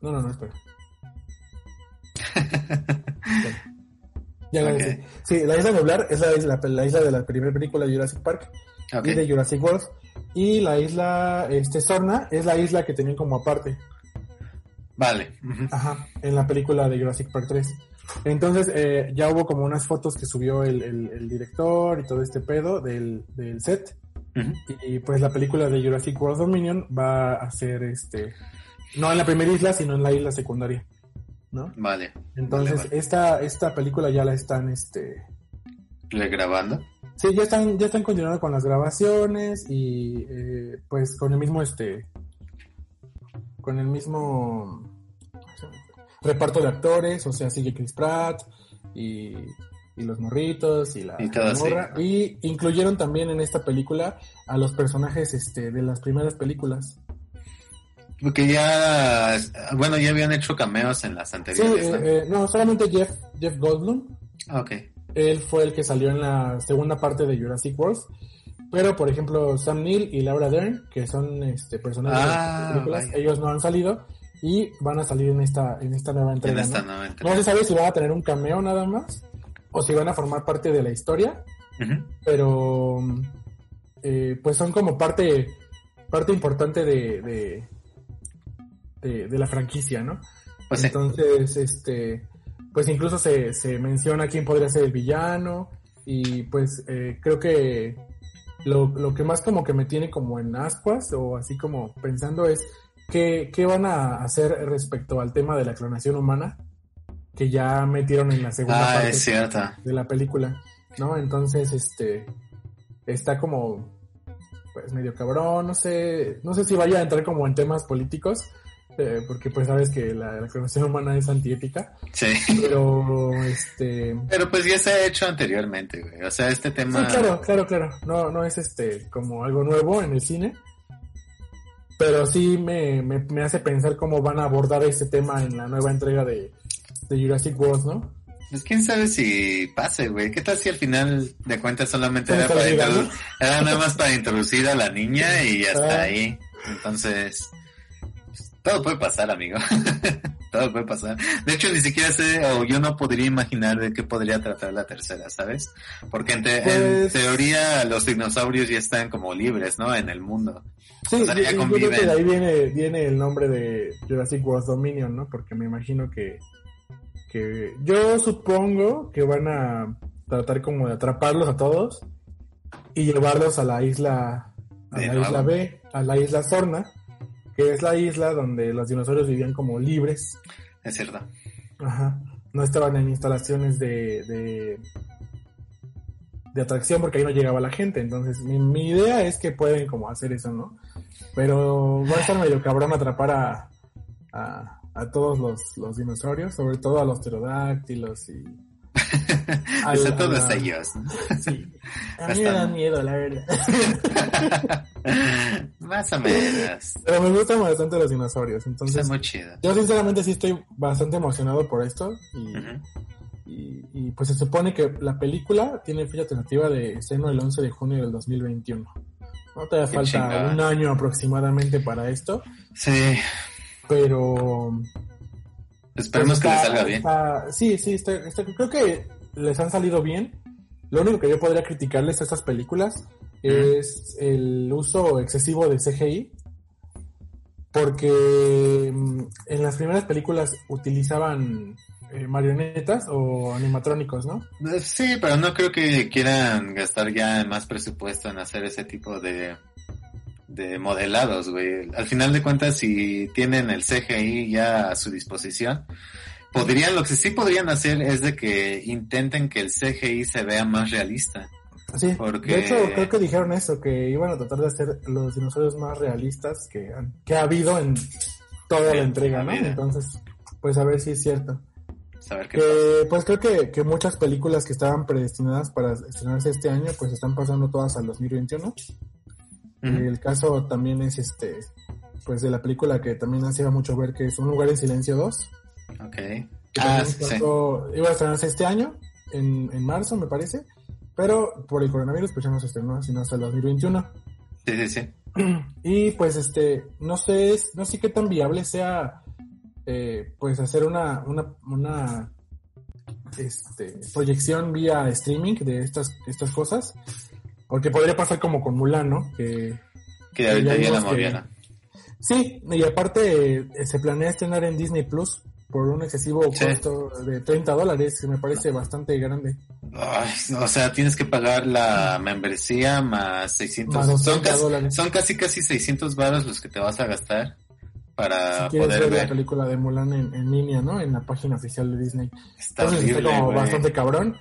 No, no, no, espera. Bueno. Ya. Sí, la isla Nublar es la isla, la isla de la primera película de Jurassic Park y de Jurassic World. Y la isla este, Sorna es la isla que tenían como aparte. Vale. Ajá, en la película de Jurassic Park 3. Entonces, eh, ya hubo como unas fotos que subió el, el- el director y todo este pedo del, del set. Ujú. Y pues la película de Jurassic World Dominion va a ser este. No en la primera isla, sino en la isla secundaria. ¿No? Vale. Entonces, Vale, vale. esta, esta película ya la están, este. Regrabando. Sí, ya están, ya están continuando con las grabaciones y eh, pues con el mismo este. Con el mismo reparto de actores, o sea, sigue Chris Pratt y, y los morritos y la, Y todo la así. morra. Y incluyeron también en esta película a los personajes este, de las primeras películas. Porque ya, bueno, ya habían hecho cameos en las Sí, anteriores. ¿no? eh, eh, no, solamente Jeff, Jeff Goldblum. Ah, ok. Él fue el que salió en la segunda parte de Jurassic World. Pero, por ejemplo, Sam Neill y Laura Dern, que son este, personajes Ah, de las películas, vaya. ellos no han salido y van a salir en esta, en esta nueva En entrega. esta ¿no? nueva No entrega. se sabe si van a tener un cameo nada más o si van a formar parte de la historia, pero eh, pues son como parte, parte importante de, de, de, de la franquicia, ¿no? Pues sí. Entonces, este, pues incluso se, se menciona quién podría ser el villano y pues eh, creo que lo, lo que más como que me tiene como en ascuas o así como pensando es qué, qué van a hacer respecto al tema de la clonación humana que ya metieron en la segunda Ah, parte es de la película, ¿no? Entonces, este, está como, pues medio cabrón, no sé, no sé si vaya a entrar como en temas políticos, eh, porque pues sabes que la, la clonación humana es antiética, Sí. pero, este, Pero pues ya se ha hecho anteriormente, güey. O sea, este tema. sí, claro, claro, claro, no, no es este, como algo nuevo en el cine, pero sí me, me, me hace pensar cómo van a abordar este tema en la nueva entrega de, de Jurassic World, ¿no? Pues quién sabe si pase, güey. ¿Qué tal si al final de cuentas solamente ¿Se era, para era nada más para introducir a la niña y hasta Ah. ahí? Entonces, pues, todo puede pasar, amigo. todo puede pasar. De hecho, ni siquiera sé, o yo no podría imaginar de qué podría tratar la tercera, ¿sabes? Porque en, te- en Pues- teoría los dinosaurios ya están como libres, ¿no? En el mundo. Sí, O sea, yo, ya yo creo que de ahí viene, viene el nombre de Jurassic World Dominion, ¿no? Porque me imagino que, que yo supongo que van a tratar como de atraparlos a todos y llevarlos a la isla, a De la nuevo. isla B, a la isla Sorna, que es la isla donde los dinosaurios vivían como libres. Es cierto. Ajá. No estaban en instalaciones de, de, de atracción porque ahí no llegaba la gente. Entonces, mi, mi idea es que pueden como hacer eso, ¿no? Pero va a estar medio cabrón atrapar a, a, a todos los, los dinosaurios, sobre todo a los pterodáctilos y... a Es la- a todos la- ellos. Sí. A mí me dan miedo, la verdad. Más o menos. Pero me gustan bastante los dinosaurios. Entonces, Está muy chido. yo sinceramente sí estoy bastante emocionado por esto. Y, Ujú. Y, y, pues se supone que la película tiene fecha tentativa de estreno el 11 de junio del 2021. No te falta chingada. un año aproximadamente para esto, Sí, pero... esperemos que le salga bien. está- sí, sí, está- está- creo que les han salido bien. Lo único que yo podría criticarles a estas películas es el uso excesivo de CGI. Porque mm, en las primeras películas utilizaban eh, marionetas o animatrónicos, ¿no? Eh, Sí, pero no creo que quieran gastar ya más presupuesto en hacer ese tipo de, de modelados, güey. Al final de cuentas, si tienen el CGI ya a su disposición, podrían, lo que sí podrían hacer es de que intenten que el CGI se vea más realista. Sí, Porque- de hecho creo que dijeron eso, que iban a tratar de hacer los dinosaurios más realistas que, han- que ha habido en toda Sí, la entrega, ¿no? Entonces, pues a ver si es cierto. Saber qué pues creo que, que muchas películas que estaban predestinadas para estrenarse este año, pues están pasando todas al 2021. El caso también es este, pues de la película que también hacía mucho ver que es Un lugar en silencio 2. Ok. Ah, también sí. pasó- iba a estrenarse este año, en, en marzo me parece, pero por el coronavirus pues ya no se estrenó, sino hasta el 2021. Sí, sí, sí. Y pues este, no sé, no sé qué tan viable sea eh, pues hacer una, una, una este, proyección vía streaming de estas, estas cosas. Porque podría pasar como con Mulan, ¿no? Que Que ahorita ya la movieron. sí, y aparte eh, se planea estrenar en Disney Plus por un excesivo Sí. costo de 30 dólares, que me parece bastante grande. Ay, o sea, tienes que pagar la membresía más 600. Más son, 30 casi, dólares. son casi casi 600 baros los que te vas a gastar para si poder ver, ver. la película de Mulan en, en línea, ¿no? En la página oficial de Disney. Está Entonces está horrible, como güey. bastante cabrón.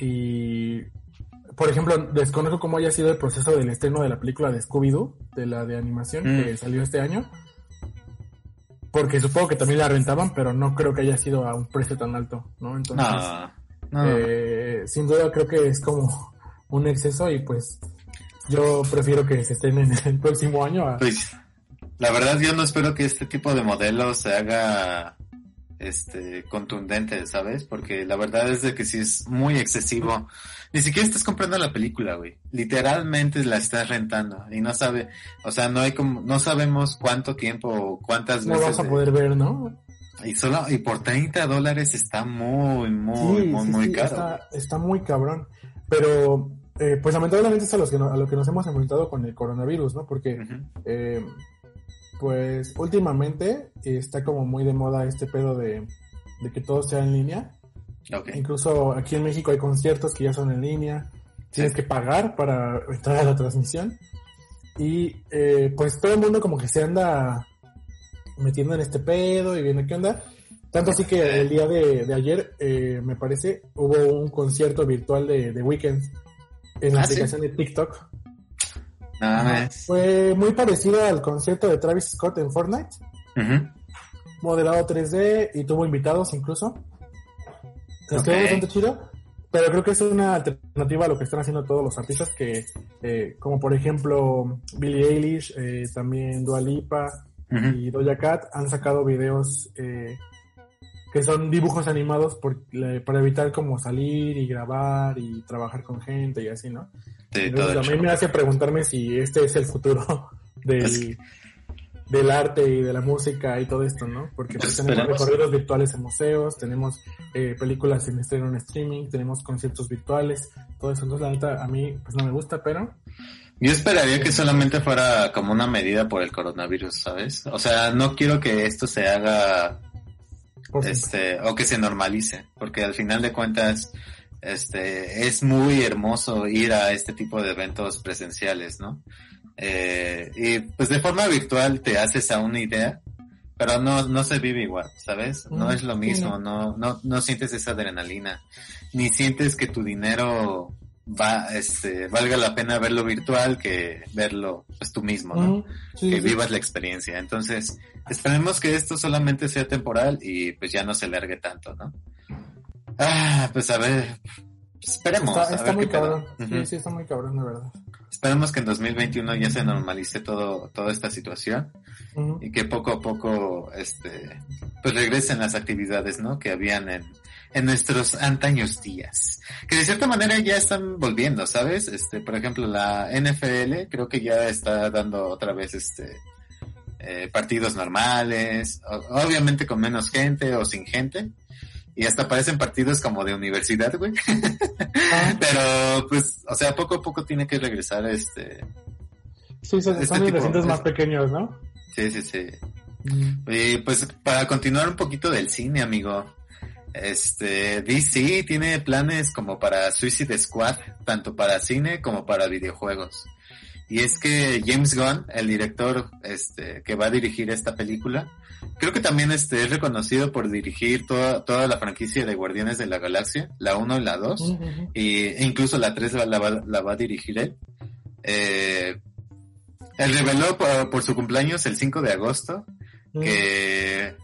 Y, por ejemplo, desconozco cómo haya sido el proceso del estreno de la película de Scooby-Doo, de la de animación Mm. que salió este año. Porque supongo que también la rentaban, pero no creo que haya sido a un precio tan alto, ¿no? Entonces, No, no. eh, sin duda creo que es como un exceso y pues yo prefiero que se estrenen el próximo año a... Pues, la verdad yo no espero que este tipo de modelo se haga este contundente, ¿sabes? Porque la verdad es de que sí es muy excesivo. Ni siquiera estás comprando la película, güey. Literalmente la estás rentando y no sabe, o sea, no hay como no sabemos cuánto tiempo o cuántas No veces vas a de- poder ver, ¿no? y solo y por 30 dólares está muy muy muy muy sí, caro. Está, está muy cabrón. Pero, eh, pues lamentablemente es a, los que no- a lo que nos hemos enfrentado con el coronavirus, ¿no? Porque, eh, pues últimamente está como muy de moda este pedo de, de que todo sea en línea. Incluso aquí en México hay conciertos que ya son en línea. Tienes que pagar para entrar a la transmisión. Y eh, pues todo el mundo como que se anda metiendo en este pedo y viendo qué onda. Tanto así que el día de, de ayer, eh, me parece, hubo un concierto virtual de, de Weekend en la Ah, ¿sí? aplicación de TikTok. Nada más. Fue muy parecido al concierto de Travis Scott en Fortnite, modelado 3D y tuvo invitados incluso. Estuvo bastante chido, pero creo que es una alternativa a lo que están haciendo todos los artistas que eh, como por ejemplo Billie Eilish, eh, también Dua Lipa y Doja Cat han sacado videos eh, que son dibujos animados por, para evitar como salir y grabar y trabajar con gente y así, ¿no? A mí me hace preguntarme si este es el futuro del, del arte y de la música y todo esto, ¿no? Porque pues, tenemos recorridos virtuales en museos, tenemos eh, películas en estreno en streaming, tenemos conciertos virtuales, todo eso. Entonces, la neta, a mí pues no me gusta, pero... Yo esperaría que solamente fuera como una medida por el coronavirus, ¿sabes? O sea, no quiero que esto se haga este, o que se normalice, porque al final de cuentas, este, es muy hermoso ir a este tipo de eventos presenciales, ¿no? Eh, y pues de forma virtual te haces a una idea, pero no, no se vive igual, ¿sabes? No es lo mismo, no, no, no sientes esa adrenalina, ni sientes que tu dinero va, este, valga la pena verlo virtual que verlo pues tú mismo, ¿no? que vivas la experiencia. Entonces, esperemos que esto solamente sea temporal y pues ya no se largue tanto, ¿no? Ah, pues a ver, esperemos. Está, muy cabrón. Sí, sí, está muy cabrón, de verdad. Esperemos que en 2021 ya se normalice todo, toda esta situación y que poco a poco, este, pues regresen las actividades, ¿no? Que habían en, en nuestros antaños días. Que de cierta manera ya están volviendo, ¿sabes? Este, por ejemplo, la NFL creo que ya está dando otra vez, este, eh, partidos normales, obviamente con menos gente o sin gente. Y hasta parecen partidos como de universidad, güey. Ah. Pero, pues, o sea, poco a poco tiene que regresar este... Sí, son, este más pequeños, ¿no? Sí, sí, sí. Mm. Y pues para continuar un poquito del cine, amigo. Este, DC tiene planes como para Suicide Squad, tanto para cine como para videojuegos. Y es que James Gunn, el director este, que va a dirigir esta película, creo que también este, es reconocido por dirigir toda, toda la franquicia de Guardianes de la Galaxia, la 1 y la 2, y, e incluso la 3 la, va, a dirigir él. Eh, él reveló por, su cumpleaños el 5 de agosto que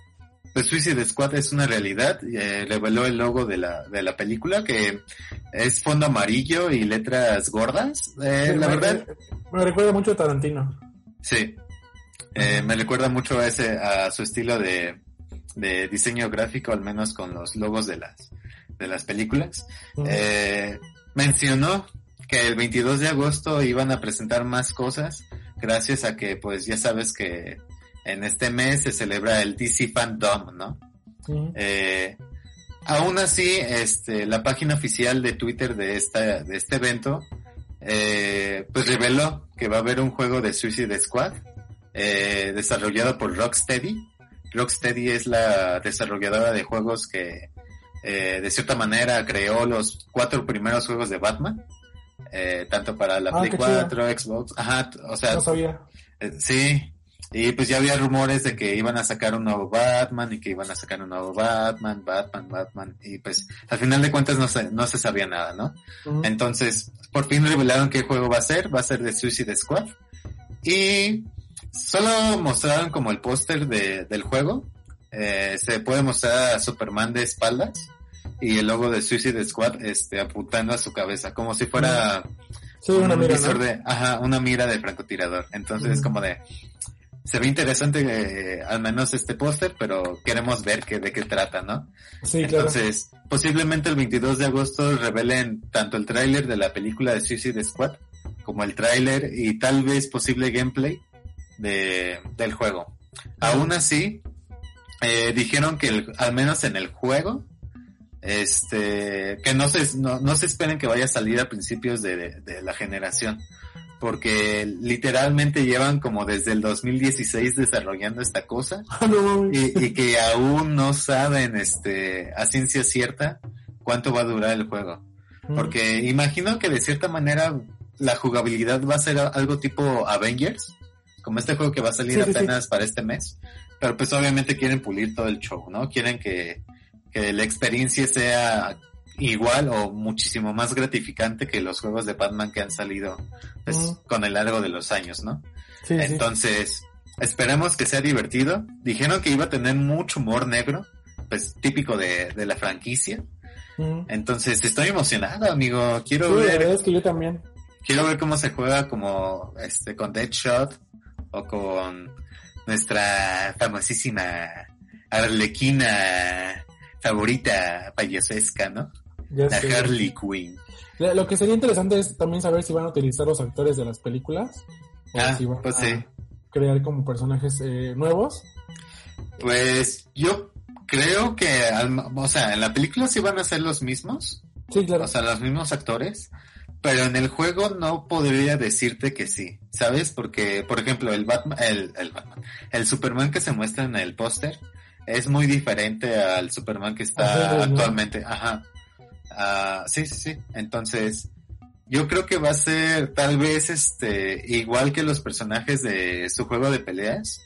pues Suicide Squad es una realidad. Eh, reveló el logo de la, de la película que es fondo amarillo y letras gordas. Eh, la verdad. Me recuerda mucho a Tarantino. Sí. Eh, me recuerda mucho a ese, a su estilo de, de diseño gráfico, al menos con los logos de las, de las películas. Eh, mencionó que el 22 de agosto iban a presentar más cosas, gracias a que, pues ya sabes que en este mes se celebra el DC Fandom, ¿no? Eh, aún así, este, la página oficial de Twitter de esta, de este evento, eh, pues reveló que va a haber un juego de Suicide Squad, eh, desarrollado por Rocksteady. Rocksteady es la desarrolladora de juegos que, de cierta manera, creó los cuatro primeros juegos de Batman. tanto para la ah, Play 4, Xbox, ajá, o sea, no sabía. sí, y pues ya había rumores de que iban a sacar un nuevo Batman y que iban a sacar un nuevo Batman, Batman, Batman. Y pues al final de cuentas no se, no se sabía nada, ¿no? Entonces, por fin revelaron qué juego va a ser. Va a ser de Suicide Squad. Y solo mostraron como el póster de, del juego. Eh, se puede mostrar a Superman de espaldas y el logo de Suicide Squad este, apuntando a su cabeza, como si fuera una mira, de, ajá, una mira de francotirador. Entonces es como de, se ve interesante eh, al menos este póster, pero queremos ver que, de qué trata, ¿no? Sí, Entonces, posiblemente el 22 de agosto revelen tanto el tráiler de la película de Suicide Squad como el tráiler y tal vez posible gameplay de, del juego. Aún así, eh, dijeron que al menos en el juego, este, que no se, no, no se esperen que vaya a salir a principios de, de la generación porque literalmente llevan como desde el 2016 desarrollando esta cosa ah, y, que aún no saben este a ciencia cierta cuánto va a durar el juego. Mm. Porque imagino que de cierta manera la jugabilidad va a ser algo tipo Avengers, como este juego que va a salir apenas para este mes, pero pues obviamente quieren pulir todo el show, ¿no? Quieren que, que la experiencia sea igual o muchísimo más gratificante que los juegos de Batman que han salido pues, con el largo de los años, ¿no? Entonces, esperemos que sea divertido. Dijeron que iba a tener mucho humor negro, pues típico de, de la franquicia. Entonces, estoy emocionado, amigo. Quiero ver. que yo también. quiero ver cómo se juega como este con Deadshot o con nuestra famosísima arlequina favorita payasesca, ¿no? Ya La sé. Harley Quinn. Lo que sería interesante es también saber si van a utilizar los actores de las películas o Ah, si van pues a sí. crear como personajes eh, nuevos. Pues yo creo que, o sea, en la película sí van a ser los mismos, Sí, claro. o sea, los mismos actores, pero en el juego no podría decirte que sí, ¿sabes? Porque, por ejemplo, el Batman, el, el Batman, el Superman que se muestra en el póster es muy diferente al Superman que está Ajá, ¿no? actualmente, ajá. Ah, sí, sí, sí. Entonces, yo creo que va a ser tal vez este igual que los personajes de su juego de peleas.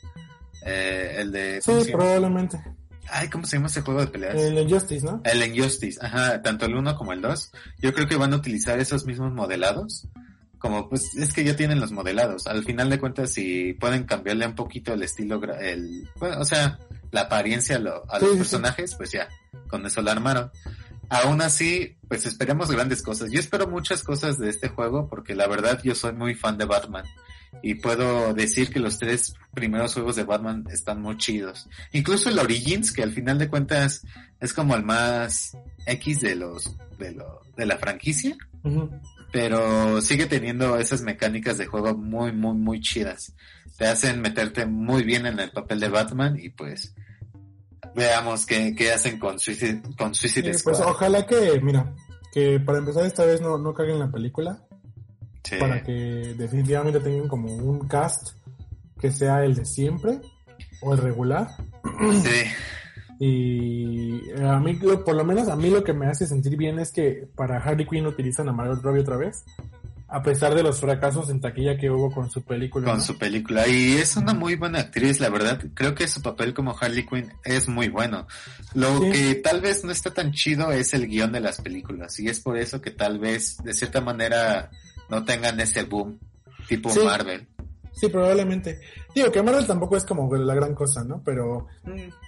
Eh, el de sí, probablemente. Ay, ¿cómo se llama ese juego de peleas? El Injustice, ¿no? El Injustice, ajá, tanto el 1 como el 2. Yo creo que van a utilizar esos mismos modelados. Como pues es que ya tienen los modelados. Al final de cuentas, si pueden cambiarle un poquito el estilo, el, bueno, o sea, la apariencia a, lo- a Sí, los sí, sí. personajes, pues ya, con eso la armaron. Aún así, pues esperemos grandes cosas. Yo espero muchas cosas de este juego porque la verdad yo soy muy fan de Batman. Y puedo decir que los tres primeros juegos de Batman están muy chidos. Incluso el Origins, que al final de cuentas es como el más X de los, de lo, de la franquicia, pero sigue teniendo esas mecánicas de juego muy, muy, muy chidas. Te hacen meterte muy bien en el papel de Batman y pues veamos qué, qué hacen con Suicide, con Suicide Sí, pues Squad. ojalá que, mira, que para empezar esta vez no, no caguen la película, Sí. para que definitivamente tengan como un cast que sea el de siempre o el regular. Sí. Y eh, a mí, por lo menos a mí lo que me hace sentir bien es que para Harley Quinn utilizan a Margot Robbie otra vez, a pesar de los fracasos en taquilla que hubo con su película. con ¿no? su película y es una muy buena actriz, la verdad. Creo que su papel como Harley Quinn es muy bueno. Lo Sí. que tal vez no está tan chido es el guion de las películas y es por eso que tal vez de cierta manera no tengan ese boom tipo Sí. Marvel. Sí, probablemente. Digo que Marvel tampoco es como la gran cosa, ¿no? Pero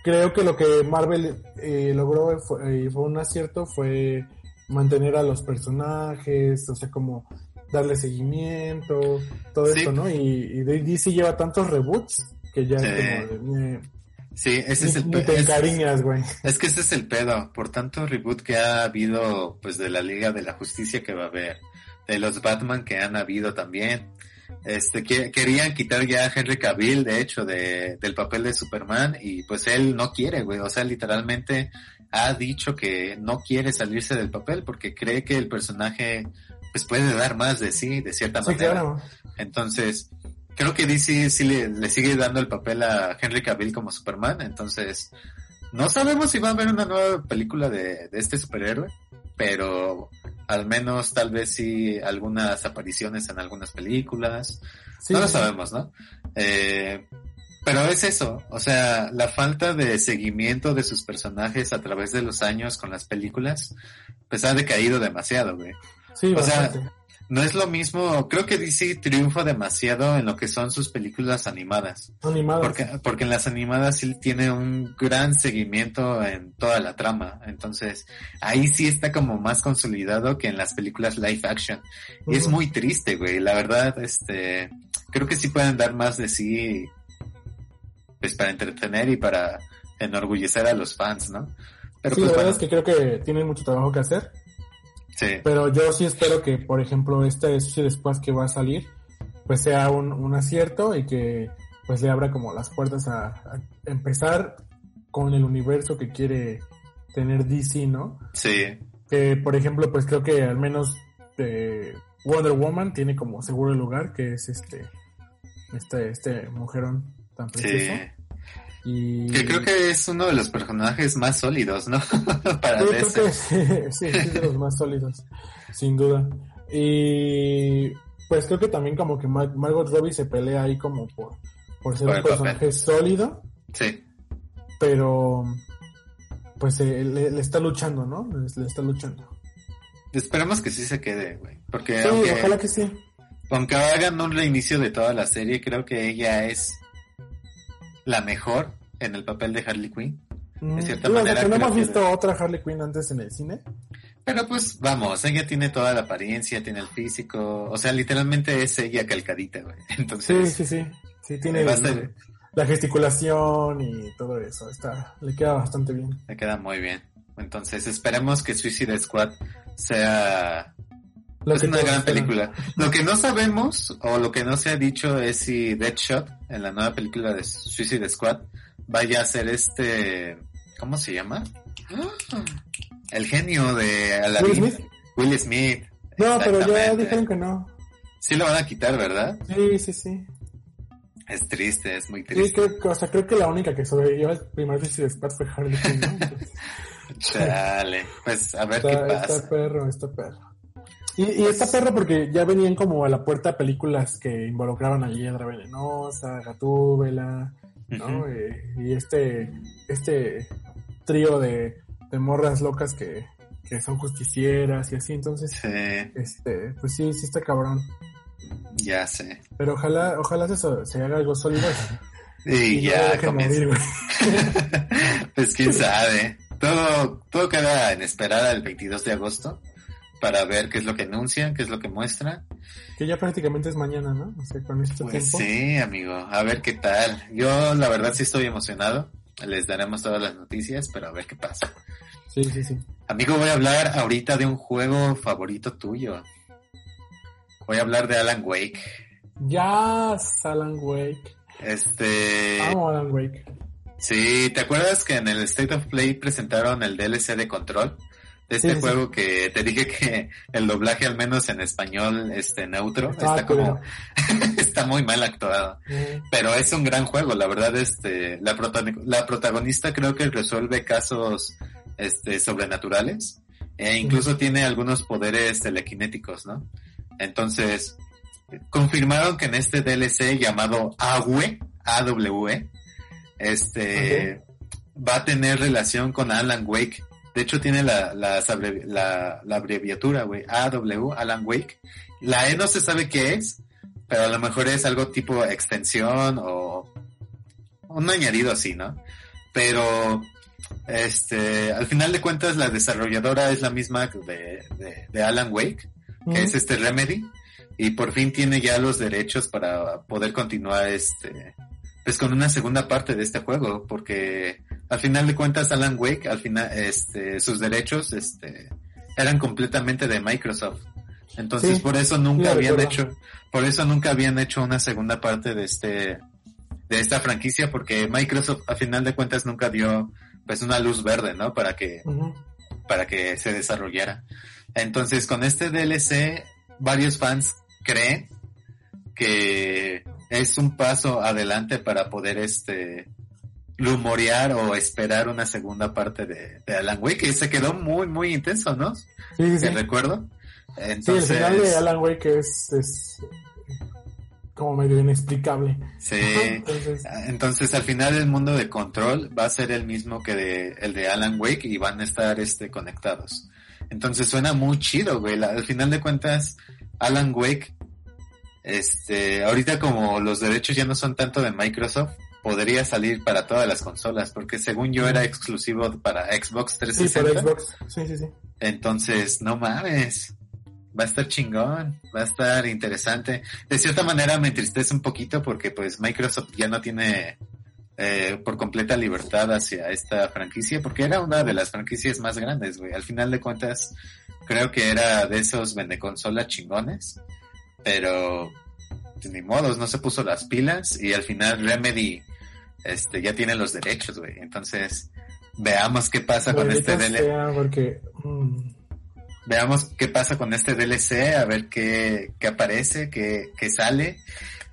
creo que lo que Marvel eh, logró fue, eh, fue un acierto fue mantener a los personajes, o sea, como darle seguimiento, todo Sí. esto, ¿no? Y, y de- DC lleva tantos reboots que ya Sí. es como de, eh, Sí, ese es el ni pe- te es- encariñas, güey. Es que ese es el pedo, por tanto reboot que ha habido pues de la Liga de la Justicia que va a haber, de los Batman que han habido también. Este que, querían quitar ya a Henry Cavill, de hecho, de, del papel de Superman y pues él no quiere, güey, o sea, literalmente ha dicho que no quiere salirse del papel porque cree que el personaje pues puede dar más de sí de cierta Sí, manera. claro. Entonces, creo que DC sí le, le sigue dando el papel a Henry Cavill como Superman. Entonces, no sabemos si va a haber una nueva película de, de este superhéroe, pero al menos tal vez sí algunas apariciones en algunas películas. Sí, no lo sabemos, ¿no? Eh, pero es eso, o sea, la falta de seguimiento de sus personajes a través de los años con las películas, pues ha decaído demasiado, güey. Sí, o sea. No es lo mismo, creo que DC triunfa demasiado en lo que son sus películas animadas. Animadas. Porque, porque en las animadas sí tiene un gran seguimiento en toda la trama. Entonces, ahí sí está como más consolidado que en las películas live action. Y es muy triste, güey. La verdad, este, creo que sí pueden dar más de sí, pues para entretener y para enorgullecer a los fans, ¿no? Pero sí, pues la bueno, verdad es que creo que tienen mucho trabajo que hacer. Sí. Pero yo sí espero que, por ejemplo, este Suicide Squad que va a salir, pues sea un, un acierto y que pues le abra como las puertas a, a empezar con el universo que quiere tener DC, ¿no? Sí, Que, por ejemplo, pues creo que al menos eh, Wonder Woman tiene como seguro el lugar, que es este, este, este mujerón tan sí. Y Que creo que es uno de los personajes más sólidos, ¿no? Para Yo creo que sí, sí, sí, es de los más sólidos, sin duda. Y pues creo que también como que Mar- Margot Robbie se pelea ahí como por, por ser Por un papel. personaje sólido, Sí, pero pues eh, le, le está luchando, ¿no? Le, le está luchando. esperemos que sí se quede, güey. Porque Sí, aunque, ojalá que sí. aunque hagan un reinicio de toda la serie, creo que ella es la mejor en el papel de Harley Quinn. Mm, cierta o sea, manera, que no hemos que- visto otra Harley Quinn antes en el cine. Pero pues vamos, ella tiene toda la apariencia, tiene el físico, o sea, literalmente es ella calcadita, güey. Entonces, Sí, sí, sí. Sí, tiene va a ser- la gesticulación y todo eso. Está, le queda bastante bien. me queda muy bien. Entonces, esperemos que Suicide Squad sea Lo es que una gran esperan. película. Lo que no sabemos o lo que no se ha dicho es si Deadshot en la nueva película de Suicide Squad vaya a ser este, ¿cómo se llama? El genio de Aladdin. Will Smith. Will Smith. No, pero ya dijeron que no. Sí lo van a quitar, ¿verdad? Sí, sí, sí. Es triste, es muy Sí, triste. creo, que- o sea, creo que la única que sobrevivió al primer Suicide Squad fue Harley Quinn, ¿no? Chale. Pues a ver qué está, pasa. está perro, está perro. Y, y está perro porque ya venían como a la puerta películas que involucraban a Hiedra Venenosa, Gatúbela, ¿no? Eh, y este, este trío de, de morras locas que, que son justicieras y así, entonces, Sí, este, pues sí, sí está cabrón. ya sé. Pero ojalá, ojalá se, se haga algo sólido Y, y, ya morir, pues quién sabe. Todo, todo queda en esperar al 22 de agosto para ver qué es lo que anuncian, qué es lo que muestran. Que ya prácticamente es mañana, ¿no? O sea, con este Pues tiempo. sí, amigo, a ver qué tal. Yo la verdad sí estoy emocionado. Les daremos todas las noticias, pero a ver qué pasa. Sí, sí, sí. Amigo, voy a hablar ahorita de un juego favorito tuyo. Voy a hablar de Alan Wake. Ya, Alan Wake. Este, Amo Alan Wake. sí, ¿te acuerdas que en el State of Play presentaron el DLC de Control? De este Sí, sí, sí. juego que te dije que el doblaje, al menos en español, este neutro, está como, está muy mal actuado. Pero es un gran juego, la verdad, este, la, protagoni- la protagonista creo que resuelve casos, este, sobrenaturales, e incluso tiene algunos poderes telequinéticos, ¿no? Entonces, confirmaron que en este DLC llamado AWE, AWE, este, va a tener relación con Alan Wake. De hecho, tiene la, la, la abreviatura, güey, AW, Alan Wake. La E no se sabe qué es, pero a lo mejor es algo tipo extensión o un añadido así, ¿no? Pero, este, al final de cuentas, la desarrolladora es la misma de, de, de Alan Wake, que es este Remedy, y por fin tiene ya los derechos para poder continuar este, pues con una segunda parte de este juego, porque al final de cuentas Alan Wake, al final, este, sus derechos, este, eran completamente de Microsoft. Entonces Sí, por eso nunca habían recuerdo. hecho, por eso nunca habían hecho una segunda parte de este, de esta franquicia, porque Microsoft al final de cuentas nunca dio, pues una luz verde, ¿no? Para que para que se desarrollara. Entonces, con este DLC, varios fans creen que es un paso adelante para poder este rumorear o esperar una segunda parte de, de Alan Wake, que se quedó muy, muy intenso, ¿no? Sí, sí, sí. recuerdo. Sí, el Entonces, final de Alan Wake es, es como medio inexplicable. sí. Entonces, Entonces, al final el mundo de control va a ser el mismo que de, el de Alan Wake y van a estar este, conectados. Entonces suena muy chido, güey. La- al final de cuentas, Alan Wake, este, ahorita como los derechos ya no son tanto de Microsoft, podría salir para todas las consolas, porque según yo era exclusivo para Xbox sí, por 360. Xbox. Sí, sí, sí. Entonces, no mames. Va a estar chingón, va a estar interesante. De cierta manera me entristece un poquito porque pues Microsoft ya no tiene eh, por completa libertad hacia esta franquicia porque era una de las franquicias más grandes, güey. Al final de cuentas, creo que era de esos vendeconsolas chingones, pero pues, ni modos, no se puso las pilas y al final Remedy este ya tiene los derechos, güey. Entonces, veamos qué pasa con este DLC. porque mm, Veamos qué pasa con este DLC, a ver qué, qué aparece, qué, qué sale.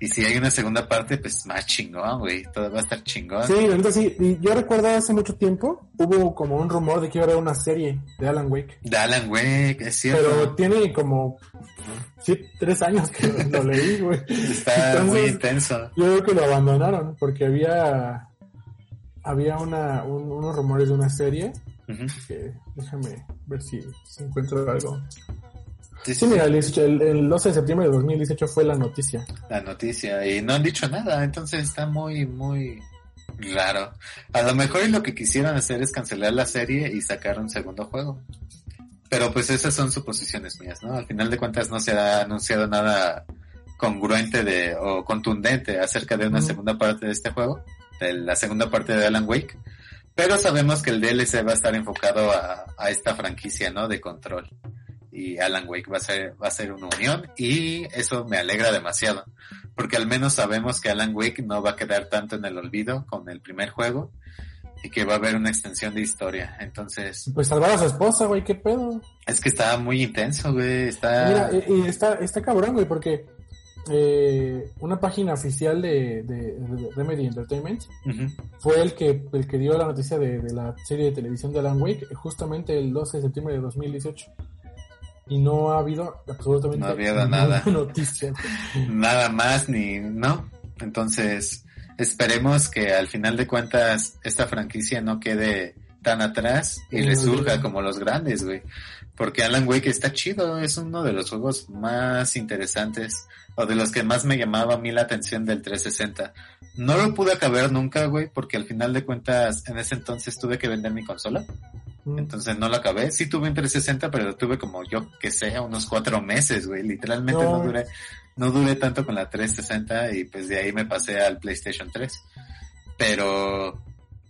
Y si hay una segunda parte, pues más chingón, güey. Todo va a estar chingón. Sí, neta sí. Y yo recuerdo hace mucho tiempo, hubo como un rumor de que iba a haber una serie de Alan Wake. De Alan Wake, es cierto. Pero tiene como sí, tres años que lo leí, güey. Está muy intenso. Yo creo que lo abandonaron porque había había una, un- unos rumores de una serie Ujú. que déjame ver si, si encuentro algo. Sí, Sí, mira, el, 18 el, el 12 de septiembre de 2018 fue la noticia. la noticia. Y no han dicho nada, entonces está muy, muy raro. A lo mejor lo que quisieron hacer es cancelar la serie y sacar un segundo juego. Pero pues esas son suposiciones mías, ¿no? Al final de cuentas no se ha anunciado nada congruente de, o contundente acerca de una segunda parte de este juego, de la segunda parte de Alan Wake. Pero sabemos que el DLC va a estar enfocado a, a esta franquicia, ¿no? De control. Y Alan Wake va a ser, va a ser una unión y eso me alegra demasiado. Porque al menos sabemos que Alan Wake no va a quedar tanto en el olvido con el primer juego y que va a haber una extensión de historia. Entonces. Pues salvar a su esposa, güey, qué pedo. Es que está muy intenso, güey. Está. Mira, y, está, está cabrón, güey, porque eh, una página oficial de, de, Remedy Entertainment fue el que, el que dio la noticia de, de, la serie de televisión de Alan Wake justamente el 12 de septiembre de 2018. Y no ha habido absolutamente no había nada. noticia. nada más ni, ¿no? Entonces, esperemos que al final de cuentas esta franquicia no quede tan atrás y resurja como los grandes, güey. Porque Alan Wake está chido, es uno de los juegos más interesantes o de los que más me llamaba a mí la atención del 360. No lo pude acabar nunca, güey, porque al final de cuentas en ese entonces tuve que vender mi consola. Entonces no lo acabé. Sí tuve un 360, pero lo tuve como yo que sé, unos cuatro meses, güey. Literalmente no, no duré, no duré tanto con la 360 y pues de ahí me pasé al PlayStation 3. Pero,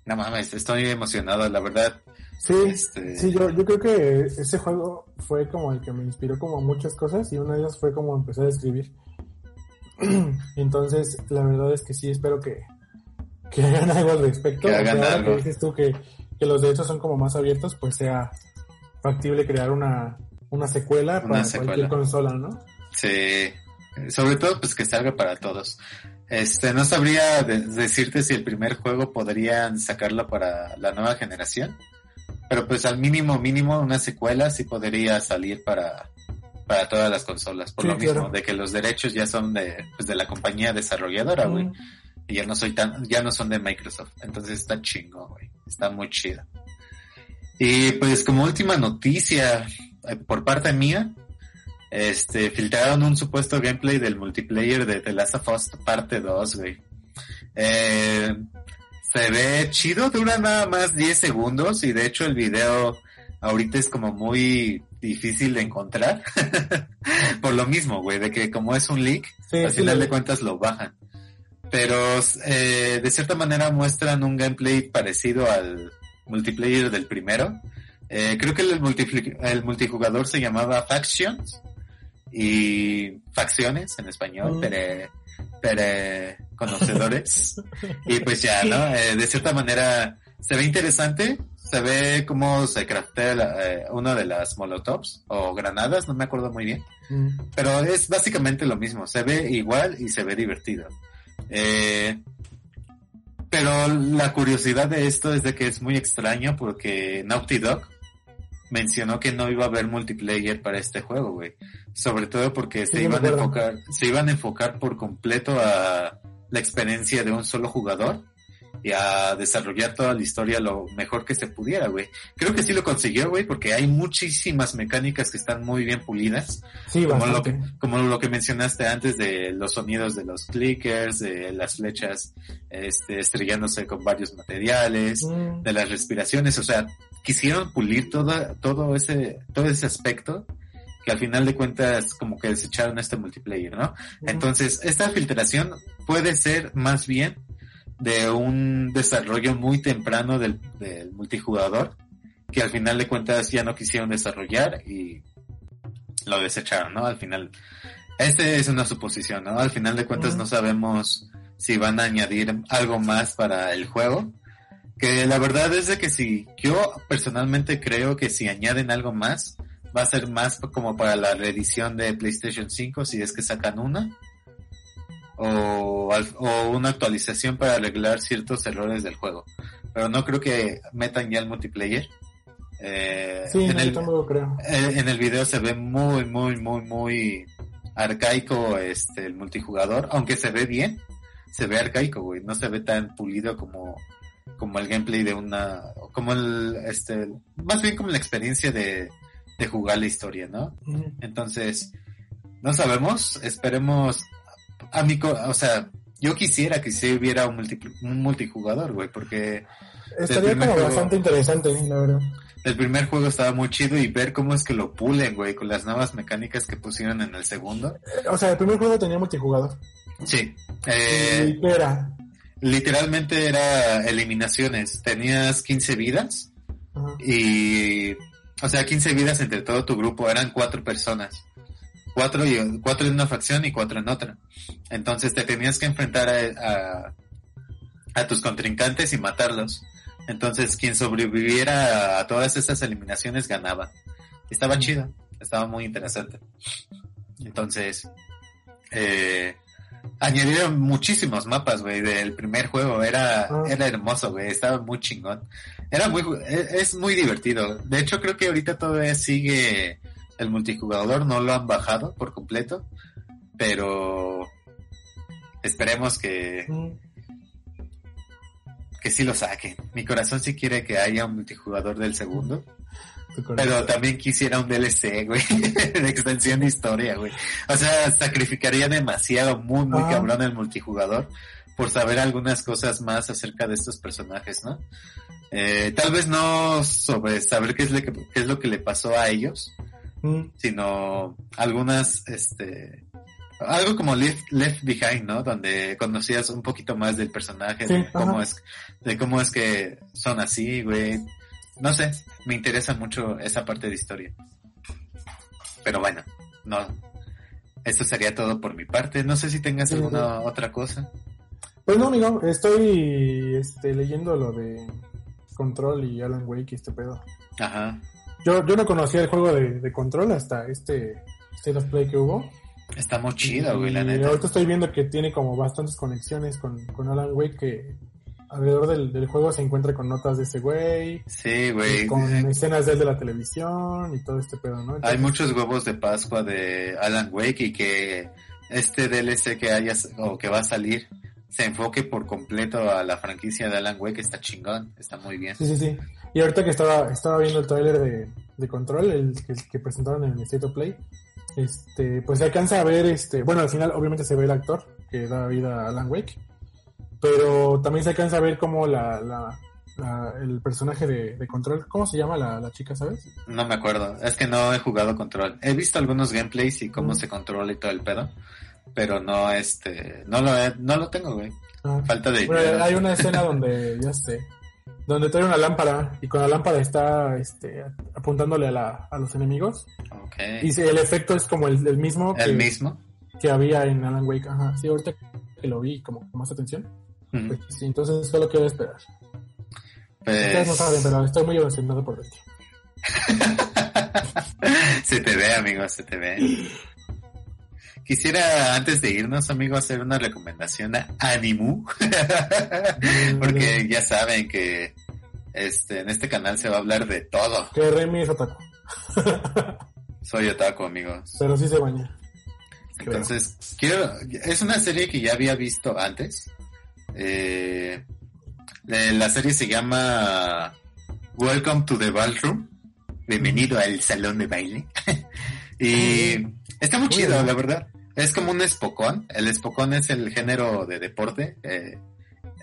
no mames, estoy emocionado, la verdad. Sí, este... sí, yo, yo creo que ese juego fue como el que me inspiró como muchas cosas y una de ellas fue como empezar a escribir. Entonces, la verdad es que sí, espero que, que hagan algo al respecto. Que hagan algo. Que dices tú que, que los derechos son como más abiertos, pues sea factible crear una, una secuela Una para secuela. cualquier consola, ¿no? Sí, sobre todo pues que salga para todos. Este, no sabría de- decirte si el primer juego podrían sacarlo para la nueva generación, pero pues al mínimo mínimo una secuela sí podría salir para para todas las consolas, por Sí, lo mismo claro. de que los derechos ya son de pues de la compañía desarrolladora, güey, Mm. Y ya no soy tan ya no son de Microsoft, entonces está chingo, güey, está muy chido. Y pues como última noticia eh, por parte mía, este, filtraron un supuesto gameplay del multiplayer de The Last of Us parte 2, güey. Eh, se ve chido, dura nada más 10 segundos y de hecho el video ahorita es como muy difícil de encontrar. Por lo mismo, güey, de que como es un leak, Sí, al final de cuentas lo bajan. Pero eh, de cierta manera muestran un gameplay parecido al multiplayer del primero. Eh, creo que el, multipli- el multijugador se llamaba Factions y Facciones en español, Mm. pero, pero conocedores. y pues ya, ¿no? Eh, de cierta manera se ve interesante, se ve cómo se craftea la- eh, una de las molotovs o granadas, no me acuerdo muy bien. Mm. Pero es básicamente lo mismo, se ve igual y se ve divertido. Eh, pero la curiosidad de esto es de que es muy extraño porque Naughty Dog mencionó que no iba a haber multiplayer para este juego, güey. Sobre todo porque Sí, se iban a enfocar, se iban a enfocar por completo a la experiencia de un solo jugador y a desarrollar toda la historia lo mejor que se pudiera, güey. Creo que sí lo consiguió, güey, porque hay muchísimas mecánicas que están muy bien pulidas Sí, como lo, que, como lo que mencionaste antes de los sonidos de los clickers, de las flechas este, estrellándose con varios materiales, Mm. de las respiraciones, o sea, quisieron pulir toda, todo ese, todo ese aspecto que al final de cuentas como que desecharon este multiplayer, ¿no? Mm. Entonces, esta filtración puede ser más bien de un desarrollo muy temprano del, del multijugador, que al final de cuentas ya no quisieron desarrollar y lo desecharon, ¿no? Al final, este es una suposición, ¿no? Al final de cuentas no sabemos si van a añadir algo más para el juego. Que la verdad es de que si yo personalmente creo que si añaden algo más, va a ser más como para la reedición de PlayStation 5 si es que sacan una. O, o una actualización para arreglar ciertos errores del juego. Pero no creo que metan ya el multiplayer. Eh, Sí, en no, el, tampoco creo. eh, en el video se ve muy, muy, muy, muy arcaico este el multijugador, aunque se ve bien, se ve arcaico, güey, no se ve tan pulido como como el gameplay de una como el este más bien como la experiencia de de jugar la historia, ¿no? Entonces, no sabemos, esperemos a mi o sea, yo quisiera que si hubiera un, multi- un multijugador, güey, porque Estaría como juego- bastante interesante, la verdad. el primer juego estaba muy chido y ver cómo es que lo pulen, güey, con las nuevas mecánicas que pusieron en el segundo. Eh, O sea, el primer juego tenía multijugador. Sí. Eh, ¿Y qué era? literalmente era eliminaciones. Tenías 15 vidas Ajá. y, o sea, 15 vidas entre todo tu grupo. Eran cuatro personas. Cuatro, y, cuatro en una facción y cuatro en otra. Entonces te tenías que enfrentar a, a, a tus contrincantes y matarlos. Entonces quien sobreviviera a todas estas eliminaciones ganaba. Estaba chido, estaba muy interesante. Entonces, eh, añadieron muchísimos mapas, güey, del primer juego. Era, Ah. era hermoso, güey, estaba muy chingón. Era muy, es, es muy divertido. De hecho, creo que ahorita todavía sigue el multijugador, no lo han bajado por completo, pero esperemos que, que sí lo saquen. Mi corazón sí quiere que haya un multijugador del segundo. Pero también quisiera un DLC, güey, de extensión de historia, güey. O sea, sacrificaría demasiado, muy, muy Ah. cabrón el multijugador por saber algunas cosas más acerca de estos personajes, ¿no? Eh, tal vez no sobre saber qué es, lo que, qué es lo que le pasó a ellos, Mm. sino algunas, este, algo como Left, Left Behind, ¿no? Donde conocías un poquito más del personaje, Sí, de cómo es, de cómo es que son así, güey. No sé, me interesa mucho esa parte de historia. Pero bueno, no. Esto sería todo por mi parte. No sé si tengas Sí, alguna otra cosa. Pues no, amigo, estoy este, leyendo lo de Control y Alan Wake y este pedo. Ajá. Yo, yo no conocía el juego de, de Control hasta este State of Play que hubo. Está muy chido, güey, la Y neta. ahorita estoy viendo que tiene como bastantes conexiones con, con Alan Wake que alrededor del, del juego se encuentra con notas de ese güey, Sí, güey. con escenas de él de la televisión y todo este pedo, ¿no? Hay muchos huevos de Pascua de Alan Wake y que este DLC que hayas o que va a salir se enfoque por completo a la franquicia de Alan Wake está chingón, está muy bien. Sí, sí, sí. Y ahorita que estaba, estaba viendo el tráiler de, de Control, el que, que presentaron en el State of Play, este, pues se alcanza a ver, este, bueno, al final obviamente se ve el actor que da vida a Alan Wake, pero también se alcanza a ver como la, la, la- el personaje de, de Control, ¿cómo se llama la, la chica, sabes? No me acuerdo, es que no he jugado control. He visto algunos gameplays y cómo Mm. se controla y todo el pedo, pero no este, no lo he- no lo tengo, güey. Ah. Falta de Bueno, hay una escena donde, ya sé, donde trae una lámpara y con la lámpara está este, apuntándole a, la, a los enemigos Ok. y el efecto es como el, el mismo que, El mismo. que había en Alan Wake. Ajá, sí, ahorita que lo vi como con más atención. Pues sí, entonces solo quiero esperar. Ustedes no Pues, saben, pero estoy muy emocionado por esto. se te ve, amigo, se te ve. Quisiera, antes de irnos, amigo, hacer una recomendación a Animu. Porque ya saben que este, en este canal se va a hablar de todo. Que Remy es otaku, Soy otaku, amigos. pero sí se baña. Entonces, quiero, es una serie que ya había visto antes. Eh, eh, la serie se llama Welcome to the Ballroom. Bienvenido al salón de baile. y está muy chido, la verdad. Es como un espocón. El espocón es el género de deporte eh,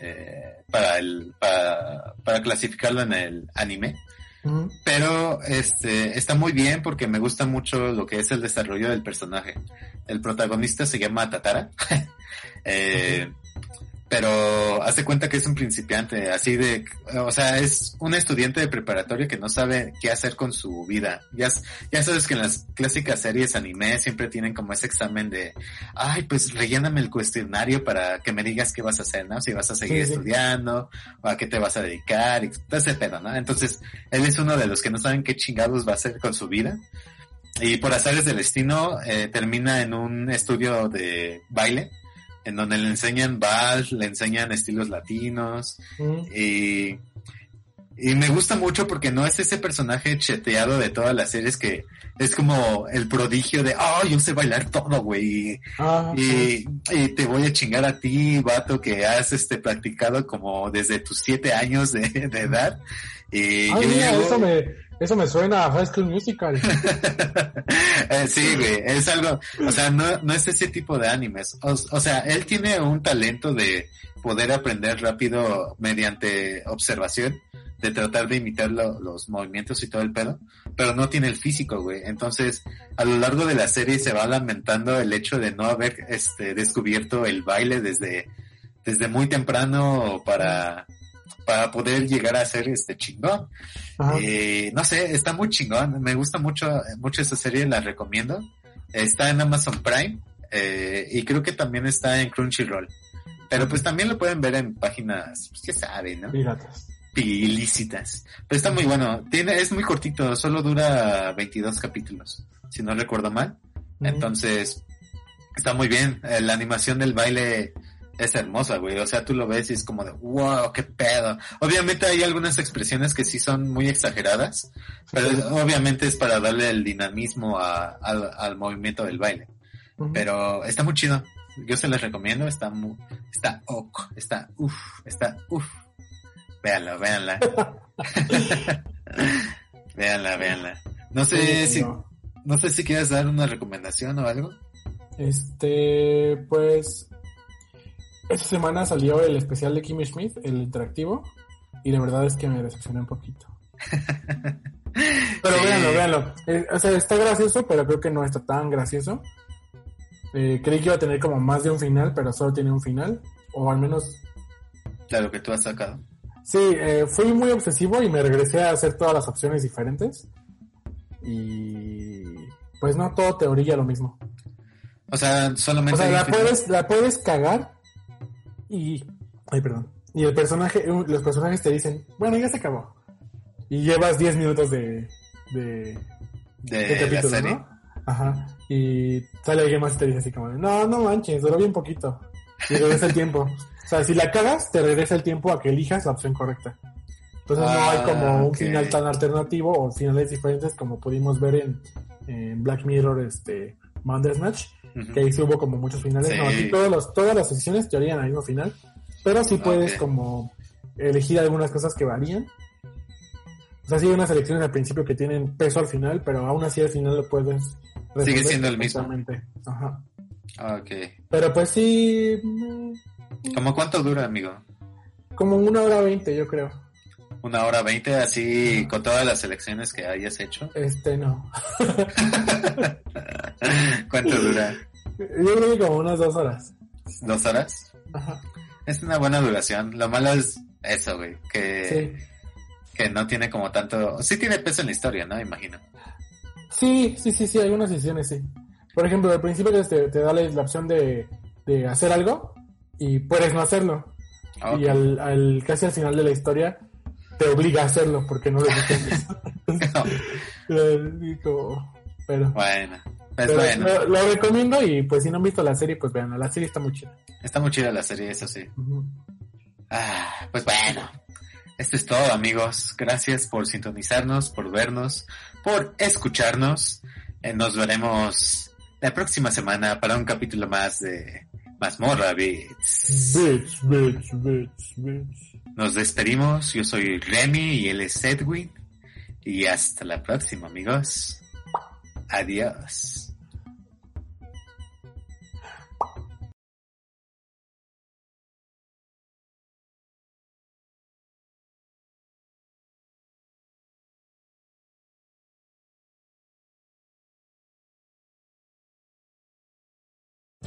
eh, para, el, para, para clasificarlo en el anime. Pero este está muy bien porque me gusta mucho lo que es el desarrollo del personaje. El protagonista se llama Tatara. Eh, Pero hace cuenta que es un principiante, así de, o sea, es un estudiante de preparatoria que no sabe qué hacer con su vida. Ya, sabes que en las clásicas series anime siempre tienen como ese examen de, ay, pues relléname el cuestionario para que me digas qué vas a hacer, ¿no? Si vas a seguir Sí, sí. estudiando, o a qué te vas a dedicar, y todo ese pedo, ¿no? Entonces, él es uno de los que no saben qué chingados va a hacer con su vida. Y por azares del destino, eh, termina en un estudio de baile, en donde le enseñan vals, le enseñan estilos latinos, y, y me gusta mucho porque no es ese personaje cheteado de todas las series que es como el prodigio de, oh, yo sé bailar todo, güey. Ah, Y, y te voy a chingar a ti, vato, que has este practicado como desde tus siete años de, de edad. Y Ay, yo mira, llego- eso me, eso me suena a High School Musical. Eh, sí, güey, es algo, o sea, no, no es ese tipo de animes. O, o sea, él tiene un talento de poder aprender rápido mediante observación, de tratar de imitar lo- los movimientos y todo el pedo, pero no tiene el físico, güey. Entonces, a lo largo de la serie se va lamentando el hecho de no haber este descubierto el baile desde, desde muy temprano para, para poder llegar a ser este chingón. Eh, no sé, está muy chingón. Me gusta mucho, mucho esa serie, la recomiendo. Está en Amazon Prime eh, y creo que también está en Crunchyroll. Pero pues también lo pueden ver en páginas, pues saben, ¿no? Piratas. Ilícitas. Pero está muy bueno. Tiene, es muy cortito, solo dura 22 capítulos, si no recuerdo mal. Entonces, está muy bien. Eh, La animación del baile es hermosa, güey. O sea, tú lo ves y es como de, wow, qué pedo. Obviamente hay algunas expresiones que sí son muy exageradas, pero es- obviamente es para darle el dinamismo a- al, al movimiento del baile. Pero está muy chido. Yo se les recomiendo. Está muy, está ok, está uff, está uff. Véanla, véanla. véanla, véanla. No sé Sí, si, no. no sé si quieres dar una recomendación o algo. Este, pues, esta semana salió el especial de Kimmy Schmidt, el interactivo, y la verdad es que me decepcioné un poquito. Pero Sí. véanlo, véanlo. Eh, o sea, está gracioso, pero creo que no está tan gracioso. Eh, creí que iba a tener como más de un final, pero solo tiene un final. O al menos, Claro que tú has sacado. sí, eh, fui muy obsesivo y me regresé a hacer todas las opciones diferentes. Y pues no, todo te orilla lo mismo. O sea, solamente. O sea, la puedes, la puedes cagar y... Ay, perdón. Y el personaje, los personajes te dicen, bueno, ya se acabó. Y llevas 10 minutos de, de, de, de la capítulo, serie. ¿no? Ajá. Y sale alguien más y te dice así como, no, no manches, duró bien poquito. Y regresa el tiempo. O sea, si la cagas, te regresa el tiempo a que elijas la opción correcta. Entonces no hay Ah, como un ok. final tan alternativo o finales diferentes como pudimos ver en, en Black Mirror, este, Bandersnatch Ujú. que ahí sí hubo como muchos finales. Sí. No, aquí todos los, todas las sesiones te harían al mismo final, pero sí puedes como elegir algunas cosas que varían. O sea, sí hay unas elecciones al principio que tienen peso al final, pero aún así al final lo puedes resolver siendo el mismo. Ajá. Ok. Pero pues sí, mm, ¿Cómo cuánto dura, amigo? como una hora veinte yo creo. Una hora veinte, así con todas las selecciones que hayas hecho. Este no. ¿Cuánto dura? Yo creo que como unas dos horas. ¿Dos horas? Ajá. Es una buena duración. Lo malo es eso, güey. Que, Sí. que no tiene como tanto. Sí tiene peso en la historia, ¿no? Imagino. Sí, sí, sí, sí, algunas sesiones sí. Por ejemplo, al principio te, te da la, la opción de, de hacer algo y puedes no hacerlo. Ah. Y al, al casi al final de la historia te obliga a hacerlo porque no lo hiciste. Y como- pero bueno. Pues pero bueno. lo, lo recomiendo y pues si no han visto la serie, pues vean, la serie está muy chida. Está muy chida la serie, eso sí. Ah, pues bueno. Esto es todo, amigos. Gracias por sintonizarnos, por vernos, por escucharnos. Eh, nos veremos la próxima semana para un capítulo más de Mazmorra Beats. Bitch, bitch, bitch, bitch. Nos despedimos. Yo soy Remy y él es Edwin. Y hasta la próxima, amigos. Adiós.